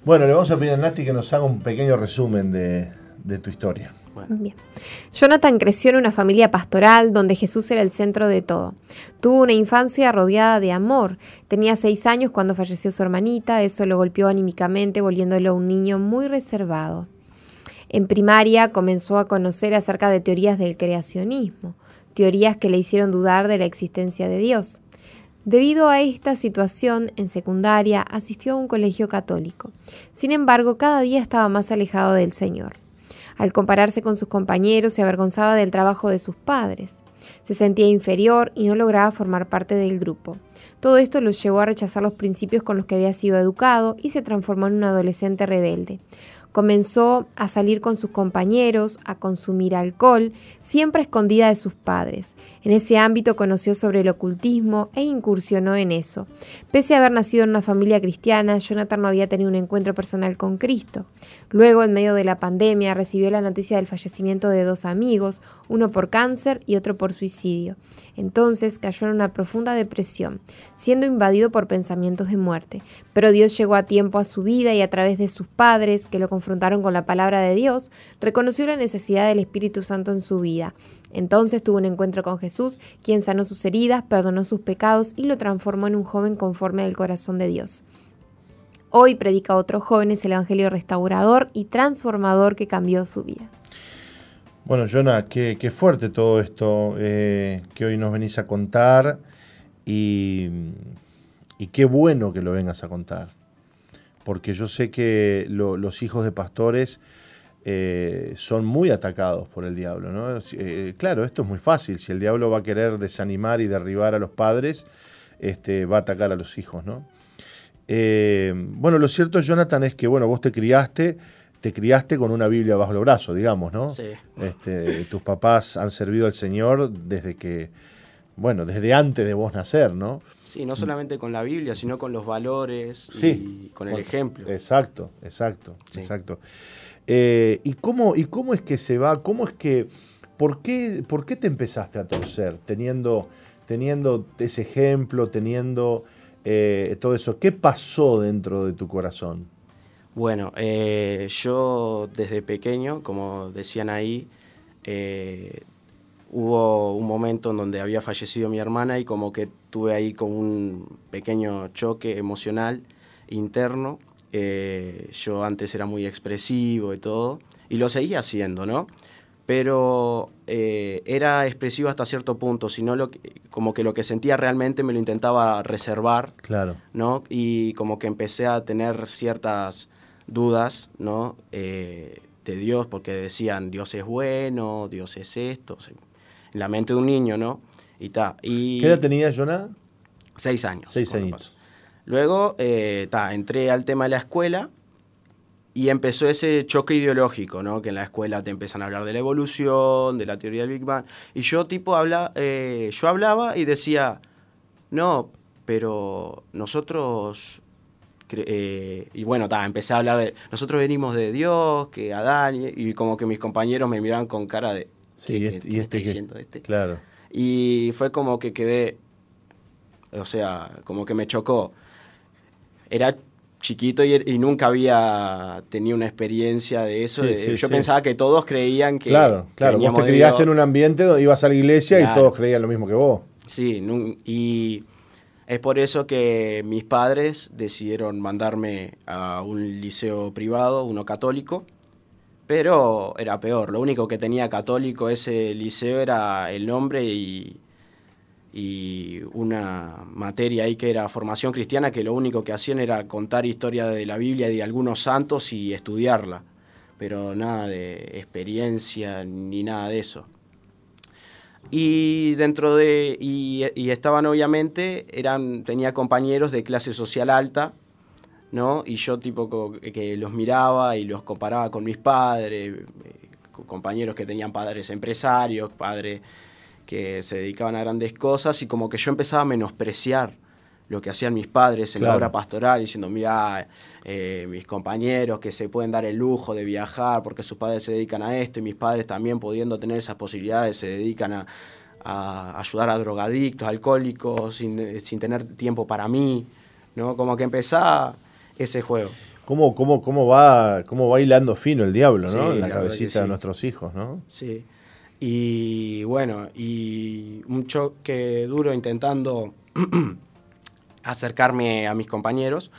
Bueno, le vamos a pedir a Nati que nos haga un pequeño resumen de, tu historia. Bien. Jonathan creció en una familia pastoral donde Jesús era el centro de todo. Tuvo una infancia rodeada de amor. Tenía seis años cuando falleció su hermanita, eso lo golpeó anímicamente, volviéndolo un niño muy reservado. En primaria comenzó a conocer acerca de teorías del creacionismo, teorías que le hicieron dudar de la existencia de Dios. Debido a esta situación, en secundaria asistió a un colegio católico. Sin embargo, cada día estaba más alejado del Señor. Al compararse con sus compañeros, se avergonzaba del trabajo de sus padres. Se sentía inferior y no lograba formar parte del grupo. Todo esto lo llevó a rechazar los principios con los que había sido educado y se transformó en un adolescente rebelde. Comenzó a salir con sus compañeros, a consumir alcohol, siempre escondida de sus padres. En ese ámbito conoció sobre el ocultismo e incursionó en eso. Pese a haber nacido en una familia cristiana, Jonathan no había tenido un encuentro personal con Cristo. Luego, en medio de la pandemia, recibió la noticia del fallecimiento de dos amigos, uno por cáncer y otro por suicidio. Entonces cayó en una profunda depresión, siendo invadido por pensamientos de muerte. Pero Dios llegó a tiempo a su vida y a través de sus padres, que lo confrontaron con la palabra de Dios, reconoció la necesidad del Espíritu Santo en su vida. Entonces tuvo un encuentro con Jesús, quien sanó sus heridas, perdonó sus pecados y lo transformó en un joven conforme al corazón de Dios. Hoy predica a otros jóvenes el Evangelio restaurador y transformador que cambió su vida. Bueno, Jonah, qué, fuerte todo esto eh, que hoy nos venís a contar y, qué bueno que lo vengas a contar. Porque yo sé que los hijos de pastores eh, son muy atacados por el diablo. ¿no? Eh, claro, esto es muy fácil. Si el diablo va a querer desanimar y derribar a los padres, este, va a atacar a los hijos. ¿no? bueno, lo cierto, Jonathan, es que bueno, vos te criaste te criaste con una Biblia bajo el brazo, digamos, ¿no? Sí. Este, tus papás han servido al Señor desde que, bueno, desde antes de vos nacer, ¿no? Sí, no solamente con la Biblia, sino con los valores y con el ejemplo. Exacto, exacto, exacto. Eh, ¿y, cómo, ¿Y cómo es que se va? ¿Cómo es que, por qué, por qué te empezaste a torcer teniendo, teniendo ese ejemplo, teniendo eh, todo eso? ¿Qué pasó dentro de tu corazón? Bueno, eh, yo desde pequeño, como decían ahí, hubo un momento en donde había fallecido mi hermana y como que tuve ahí como un pequeño choque emocional interno. Eh, yo antes era muy expresivo y todo, y lo seguía haciendo, ¿no? Pero era expresivo hasta cierto punto, sino lo como que lo que sentía realmente me lo intentaba reservar, claro. ¿no? Y como que empecé a tener ciertas dudas, ¿no? Eh, de Dios, porque decían, Dios es bueno, Dios es esto, en la mente de un niño, ¿no? Y ta, y ¿Qué edad tenía Jonah? Seis años. Seis años. Luego, eh, ta, entré al tema de la escuela y empezó ese choque ideológico, ¿no? Que en la escuela te empiezan a hablar de la evolución, de la teoría del Big Bang. Y yo, tipo, habla, eh, yo hablaba y decía, no, pero nosotros eh, y bueno, empecé a hablar de, nosotros venimos de Dios, que Adán, y, como que mis compañeros me miraban con cara de, sí, y este, y este, este, Claro. Y fue como que quedé, o sea, como que me chocó. Era chiquito y, nunca había tenido una experiencia de eso. yo pensaba que todos creían que... Claro, claro, vos te criaste en un ambiente donde ibas a la iglesia y todos creían lo mismo que vos. Sí, y es por eso que mis padres decidieron mandarme a un liceo privado, uno católico, pero era peor. Lo único que tenía católico ese liceo era el nombre y, y una materia ahí que era formación cristiana, que lo único que hacían era contar historia de la Biblia y de algunos santos y estudiarla, pero nada de experiencia ni nada de eso. Y dentro de, y, estaban obviamente, eran, tenía compañeros de clase social alta, ¿no? Y yo tipo que los miraba y los comparaba con mis padres, eh, compañeros que tenían padres empresarios, padres que se dedicaban a grandes cosas, y como que yo empezaba a menospreciar lo que hacían mis padres en la obra pastoral, diciendo, mira, eh, mis compañeros que se pueden dar el lujo de viajar porque sus padres se dedican a esto y mis padres también pudiendo tener esas posibilidades se dedican a, ayudar a drogadictos, alcohólicos, sin, sin, tener tiempo para mí, ¿no? Como que empezaba ese juego. ¿Cómo, cómo, cómo, va, cómo va hilando fino el diablo, ¿no? en la, cabecita de nuestros hijos, ¿no? Sí. Y bueno, y un choque duro intentando acercarme a mis compañeros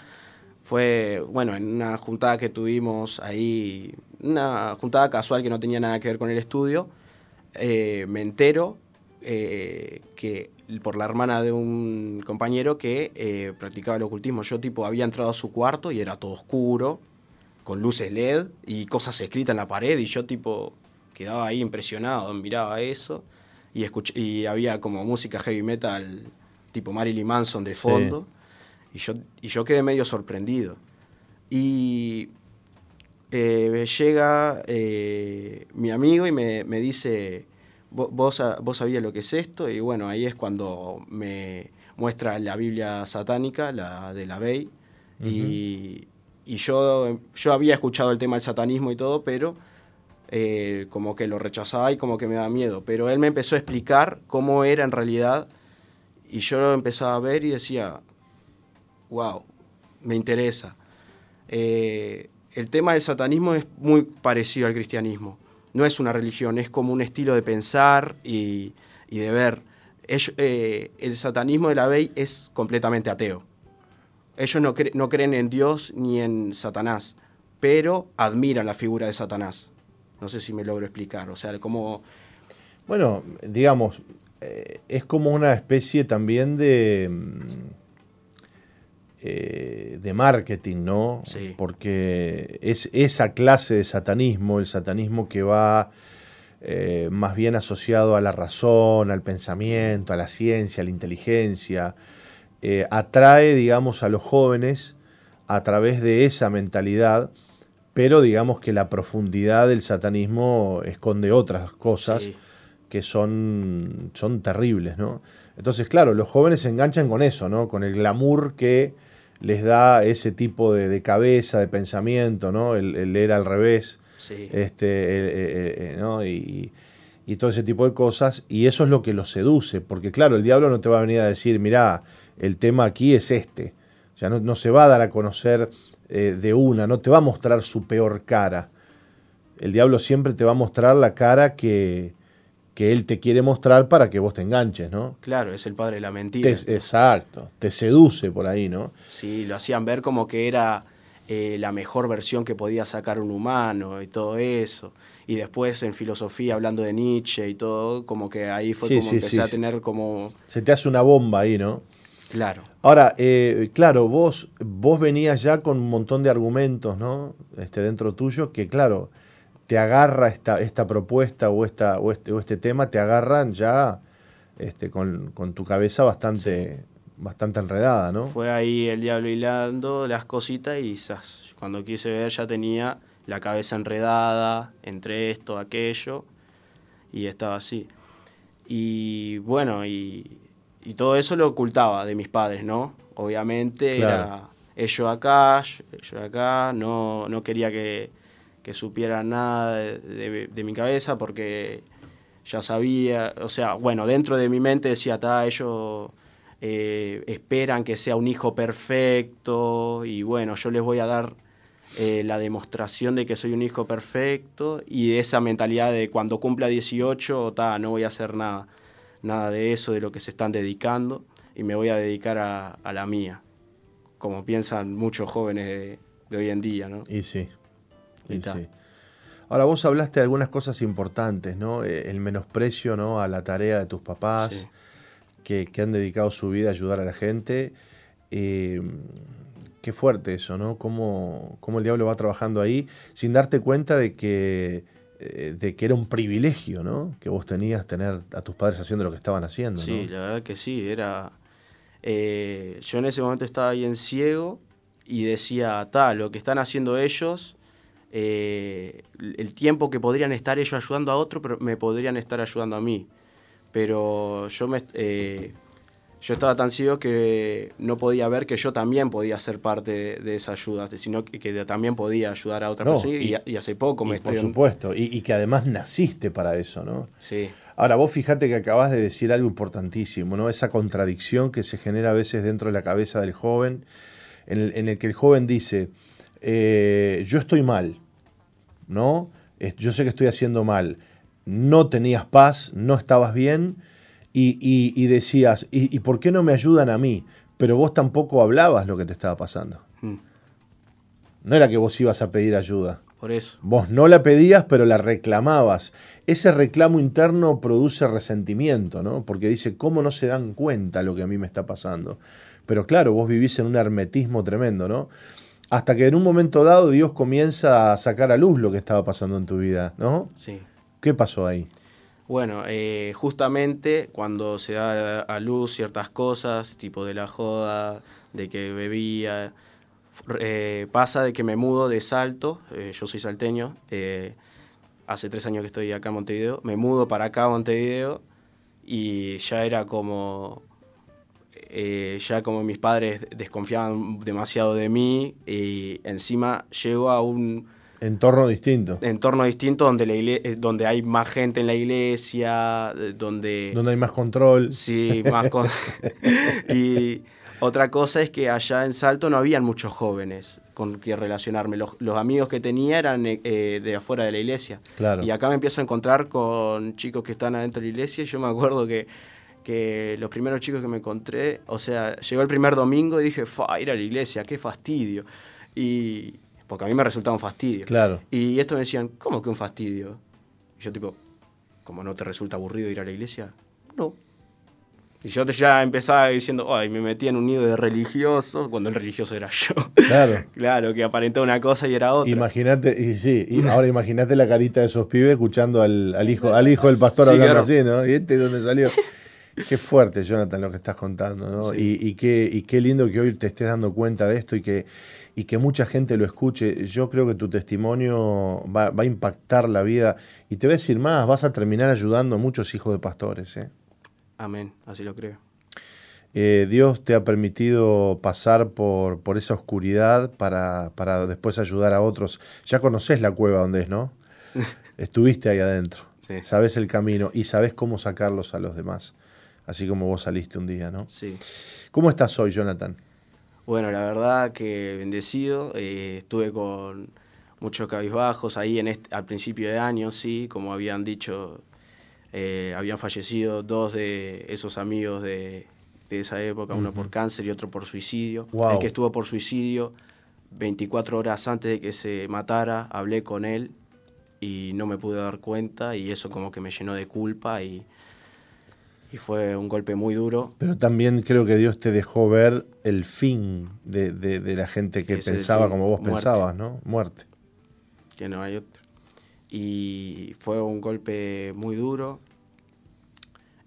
fue, bueno, en una juntada que tuvimos ahí, una juntada casual que no tenía nada que ver con el estudio, eh, me entero eh, que por la hermana de un compañero que eh, practicaba el ocultismo, yo tipo había entrado a su cuarto y era todo oscuro, con luces LED y cosas escritas en la pared y yo tipo quedaba ahí impresionado, miraba eso y, y había como música heavy metal tipo Marilyn Manson de fondo. Y, yo, y yo quedé medio sorprendido. Y eh, llega eh, mi amigo y me, dice, vos, vos sabías lo que es esto, y bueno, ahí es cuando me muestra la Biblia satánica, la de la Bey, y, yo, yo había escuchado el tema del satanismo y todo, pero eh, como que lo rechazaba y como que me da miedo. Pero él me empezó a explicar cómo era en realidad, y yo lo empezaba a ver y decía, wow, me interesa. Eh, el tema del satanismo es muy parecido al cristianismo. No es una religión, es como un estilo de pensar y, de ver. Eh, el satanismo de la Bey es completamente ateo. Ellos no, no creen en Dios ni en Satanás, pero admiran la figura de Satanás. No sé si me logro explicar. O sea, como... Bueno, digamos, eh, es como una especie también de mm, eh, de marketing, ¿no? Sí. Porque es esa clase de satanismo, el satanismo que va eh, más bien asociado a la razón, al pensamiento, a la ciencia, a la inteligencia, eh, atrae, digamos, a los jóvenes a través de esa mentalidad, pero digamos que la profundidad del satanismo esconde otras cosas. que son, son terribles, ¿no? Entonces, claro, los jóvenes se enganchan con eso, ¿no? Con el glamour que les da ese tipo de, cabeza, de pensamiento, ¿no? El, leer al revés. Este, eh, eh, y, todo ese tipo de cosas. Y eso es lo que los seduce. Porque, claro, el diablo no te va a venir a decir, mirá, el tema aquí es este. O sea, no, se va a dar a conocer eh, de una, no te va a mostrar su peor cara. El diablo siempre te va a mostrar la cara que, que él te quiere mostrar para que vos te enganches, ¿no? Claro, es el padre de la mentira. exacto, te seduce por ahí, ¿no? Sí, lo hacían ver como que era eh, la mejor versión que podía sacar un humano y todo eso. Y después en filosofía, hablando de Nietzsche y todo, como que ahí fue como empecé a tener como... Se te hace una bomba ahí, ¿no? Claro. Ahora, eh, claro, vos, vos venías ya con un montón de argumentos, ¿no? Este, dentro tuyo, que claro, te agarra esta, esta propuesta o, esta, o, este, o este tema, te agarran ya este, con, tu cabeza bastante, bastante enredada, ¿no? Fue ahí el diablo hilando las cositas y cuando quise ver ya tenía la cabeza enredada entre esto, aquello, y estaba así. Y bueno, y, todo eso lo ocultaba de mis padres, ¿no? Obviamente era ellos acá, yo acá, no, no quería que, que supiera nada de, mi cabeza porque ya sabía, o sea, bueno, dentro de mi mente decía, está, ellos eh, esperan que sea un hijo perfecto y bueno, yo les voy a dar eh, la demostración de que soy un hijo perfecto y esa mentalidad de cuando cumpla 18, ta, no voy a hacer nada, nada de eso, de lo que se están dedicando y me voy a dedicar a, la mía, como piensan muchos jóvenes de, de hoy en día, ¿no? Y sí. Ahora vos hablaste de algunas cosas importantes, ¿no? Eh, el menosprecio ¿no? a la tarea de tus papás, que, han dedicado su vida a ayudar a la gente. Eh, qué fuerte eso, ¿no? Cómo, cómo, el diablo va trabajando ahí sin darte cuenta de que, eh, de que era un privilegio, ¿no? Que vos tenías tener a tus padres haciendo lo que estaban haciendo. Sí, la verdad que sí. Era. yo en ese momento estaba ahí en ciego y decía, tal, lo que están haciendo ellos eh, el tiempo que podrían estar ellos ayudando a otro, pero me podrían estar ayudando a mí. Pero yo me eh, yo estaba tan ciego que no podía ver que yo también podía ser parte de, esa ayuda, sino que, también podía ayudar a otra persona y, hace poco me Por supuesto, y, que además naciste para eso, ¿no? Sí. Ahora, vos fíjate que acabas de decir algo importantísimo, ¿no? Esa contradicción que se genera a veces dentro de la cabeza del joven, en el que el joven dice, eh, yo estoy mal, ¿no? Yo sé que estoy haciendo mal. No tenías paz, no estabas bien y, decías, ¿y, por qué no me ayudan a mí? Pero vos tampoco hablabas lo que te estaba pasando. Hmm. No era que vos ibas a pedir ayuda. Por eso. Vos no la pedías, pero la reclamabas. Ese reclamo interno produce resentimiento, ¿no? Porque dice, ¿cómo no se dan cuenta lo que a mí me está pasando? Pero claro, vos vivís en un hermetismo tremendo, ¿no? Hasta que en un momento dado Dios comienza a sacar a luz lo que estaba pasando en tu vida, ¿no? Sí. ¿Qué pasó ahí? Bueno, eh, justamente cuando se da a luz ciertas cosas, tipo de la joda, de que bebía, eh, pasa de que me mudo de Salto, eh, yo soy salteño, hace tres años que estoy acá en Montevideo, me mudo para acá a Montevideo y ya era como, eh, ya como mis padres desconfiaban demasiado de mí y encima llego a un Entorno distinto. entorno distinto donde, la igle- eh, donde hay más gente en la iglesia, eh, donde... Donde hay más control. Sí, más con... y otra cosa es que allá en Salto no habían muchos jóvenes con que relacionarme. Los, los amigos que tenía eran eh, de afuera de la iglesia. Claro. Y acá me empiezo a encontrar con chicos que están adentro de la iglesia y yo me acuerdo que, que los primeros chicos que me encontré, o sea, llegó el primer domingo y dije, fa, ir a la iglesia, qué fastidio. Y porque a mí me resultaba un fastidio. Claro. Y esto me decían, ¿cómo que un fastidio? Y yo tipo, ¿cómo no te resulta aburrido ir a la iglesia? No. Y yo ya empezaba diciendo, ay, me metí en un nido de religiosos, cuando el religioso era yo. Claro. claro, que aparentaba una cosa y era otra. Imagínate, y sí, y ahora imagínate la carita de esos pibes escuchando al, al hijo, al hijo del pastor Sí, hablando claro. así, ¿no? ¿Y este de dónde salió? Qué fuerte, Jonathan, lo que estás contando, ¿no? Sí. Y, y qué, y qué lindo que hoy te estés dando cuenta de esto y que, y que mucha gente lo escuche. Yo creo que tu testimonio va, va a impactar la vida. Y te voy a decir más, vas a terminar ayudando a muchos hijos de pastores, ¿eh? Amén, así lo creo. Eh, Dios te ha permitido pasar por, por esa oscuridad para, para después ayudar a otros. Ya conoces la cueva donde es, ¿no? Estuviste ahí adentro. Sí. Sabes el camino y sabes cómo sacarlos a los demás. Así como vos saliste un día, ¿no? Sí. ¿Cómo estás hoy, Jonathan? Bueno, la verdad que bendecido. eh, estuve con muchos cabizbajos ahí en este- al principio de año, sí, como habían dicho, eh, habían fallecido dos de esos amigos de, de esa época, uno por cáncer y otro por suicidio. Wow. El que estuvo por suicidio, 24 horas antes de que se matara, hablé con él y no me pude dar cuenta y eso como que me llenó de culpa y, y fue un golpe muy duro. Pero también creo que Dios te dejó ver el fin de, de- de la gente que Ese pensaba fin, como vos muerte. pensabas, ¿no? Muerte. que no hay otro. Y fue un golpe muy duro.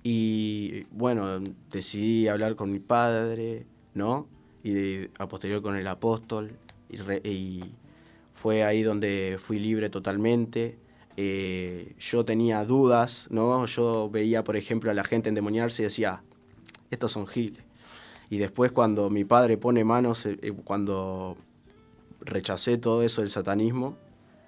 Y bueno, decidí hablar con mi padre, ¿no? Y de- a posterior con el apóstol. Y, re- y fue ahí donde fui libre totalmente. Eh, yo tenía dudas, ¿no? Yo veía, por ejemplo, a la gente endemoniarse y decía, estos son giles. Y después cuando mi padre pone manos, eh, eh, cuando rechacé todo eso del satanismo,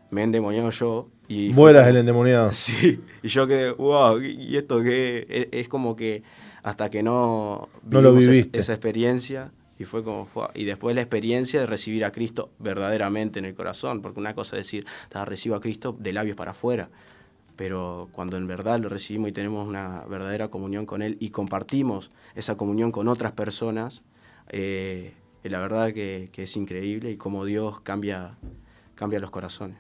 me he endemoniado yo. Y fue Vos eras como- el endemoniado. Sí, y yo quedé, wow, ¿y esto qué? Es, es como que hasta que no, No lo e- viviste. esa experiencia, y fue como fue. Y después la experiencia de recibir a Cristo verdaderamente en el corazón, porque una cosa es decir, "Ta, recibo a Cristo de labios para afuera, pero cuando en verdad lo recibimos y tenemos una verdadera comunión con Él y compartimos esa comunión con otras personas, eh, la verdad que, que es increíble y cómo Dios cambia, cambia los corazones.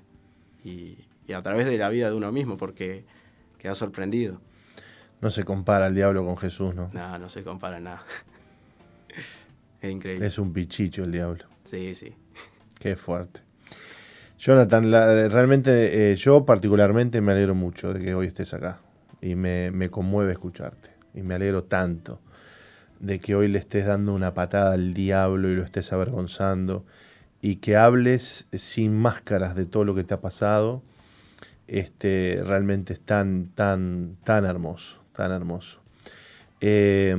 Y, y a través de la vida de uno mismo, porque queda sorprendido. No se compara el diablo con Jesús, ¿no? Nada, no se compara nada. Es increíble. Es un pichicho el diablo. Sí, sí. Qué fuerte. Jonathan, la- realmente eh, yo particularmente me alegro mucho de que hoy estés acá y me, me conmueve escucharte y me alegro tanto de que hoy le estés dando una patada al diablo y lo estés avergonzando y que hables sin máscaras de todo lo que te ha pasado. Este, realmente es tan, tan, tan hermoso, tan hermoso. Eh,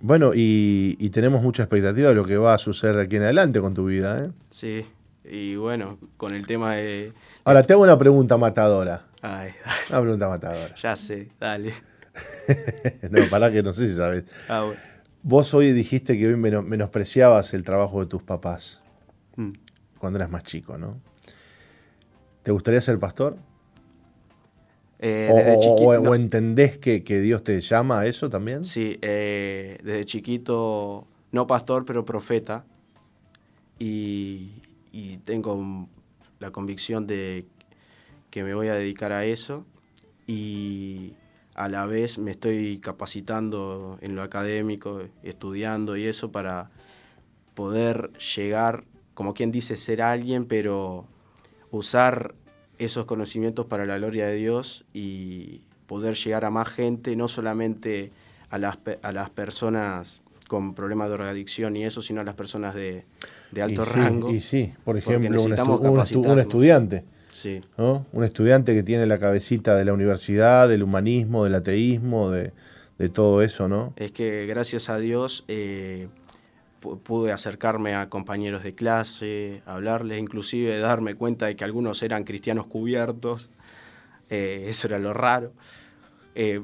bueno, y, y tenemos mucha expectativa de lo que va a suceder de aquí en adelante con tu vida. ¿eh? Sí. Y bueno, con el tema de... Ahora, te hago una pregunta matadora. Ay, Una pregunta matadora. ya sé, dale. No, pará que no sé si sabes. Ah, bueno. Vos hoy dijiste que hoy meno- menospreciabas el trabajo de tus papás Mm. cuando eras más chico, ¿no? ¿Te gustaría ser pastor? Eh, O, desde o- o entendés que, que Dios te llama a eso también? Sí, eh, desde chiquito, no pastor, pero profeta. Y, y tengo la convicción de que me voy a dedicar a eso. Y a la vez me estoy capacitando en lo académico, estudiando y eso para poder llegar, como quien dice, ser alguien, pero usar esos conocimientos para la gloria de Dios y poder llegar a más gente, no solamente a las, a las personas con problemas de drogadicción y eso, sino a las personas de, de alto y sí, rango. Y sí, por ejemplo, un, estu- un estu- un capacitarnos. estudiante. Sí. Un estudiante que tiene la cabecita de la universidad, del humanismo, del ateísmo, de, todo eso, ¿no? Es que gracias a Dios eh, pude acercarme a compañeros de clase, hablarles, inclusive darme cuenta de que algunos eran cristianos cubiertos. Eh, eso era lo raro. Eh,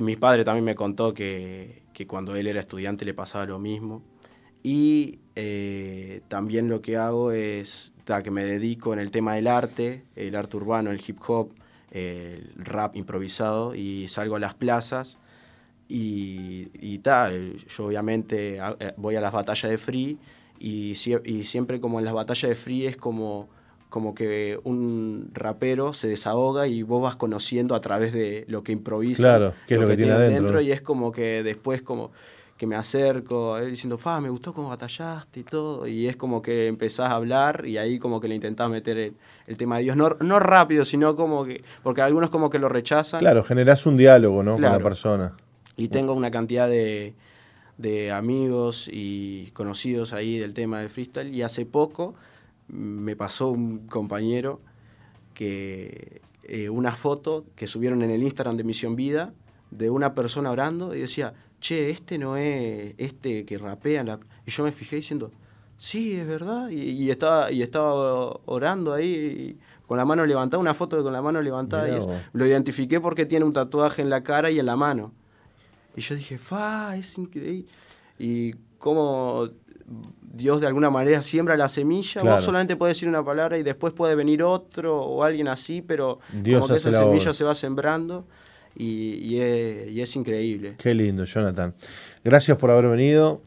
mi padre también me contó que, cuando él era estudiante le pasaba lo mismo. Y eh, también lo que hago es que me dedico en el tema del arte, el arte urbano, el hip hop, el rap improvisado y salgo a las plazas y, tal. Yo obviamente eh, voy a las batallas de free y, y siempre como en las batallas de free es como como que un rapero se desahoga y vos vas conociendo a través de lo que improvisa. Claro, qué es lo, que, tiene adentro. Y es como que después como que me acerco a él diciendo, fa, me gustó cómo batallaste y todo. Y es como que empezás a hablar y ahí como que le intentás meter el, tema de Dios. No, no, rápido, sino como que, porque algunos como que lo rechazan. Claro, generás un diálogo, ¿no? Con la persona. Y tengo una cantidad de, de amigos y conocidos ahí del tema del freestyle y hace poco me pasó un compañero que eh, una foto que subieron en el Instagram de Misión Vida de una persona orando y decía, che, este no es este que rapea. La... Y yo me fijé diciendo, sí, es verdad. Y, estaba, y estaba orando ahí con la mano levantada, una foto con la mano levantada. Y lo identifiqué porque tiene un tatuaje en la cara y en la mano. Y yo dije, fa, es increíble. Y cómo Dios de alguna manera siembra la semilla, vos solamente puedes decir una palabra y después puede venir otro o alguien así, pero Dios como que esa semilla se va sembrando y, es, increíble. Qué lindo, Jonathan. Gracias por haber venido.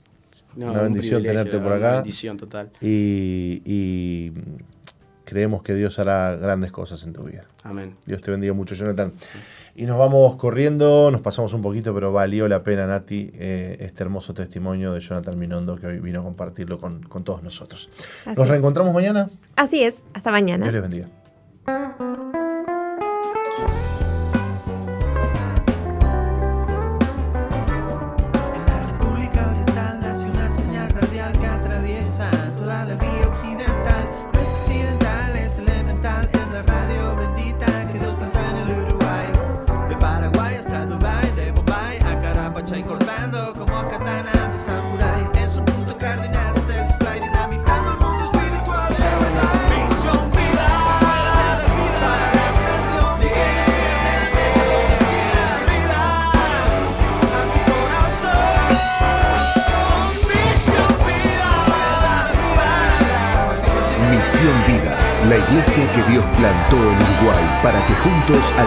una bendición tenerte por acá. Una bendición total. Y, creemos que Dios hará grandes cosas en tu vida. Amén. Dios te bendiga mucho, Jonathan. Y nos vamos corriendo, nos pasamos un poquito, pero valió la pena, Nati, eh, este hermoso testimonio de Jonathan Minondo que hoy vino a compartirlo con, todos nosotros. ¿Nos reencontramos mañana? Así es, hasta mañana. Dios les bendiga.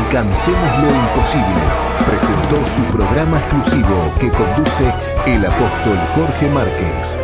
Alcancemos lo imposible, presentó su programa exclusivo que conduce el apóstol Jorge Márquez.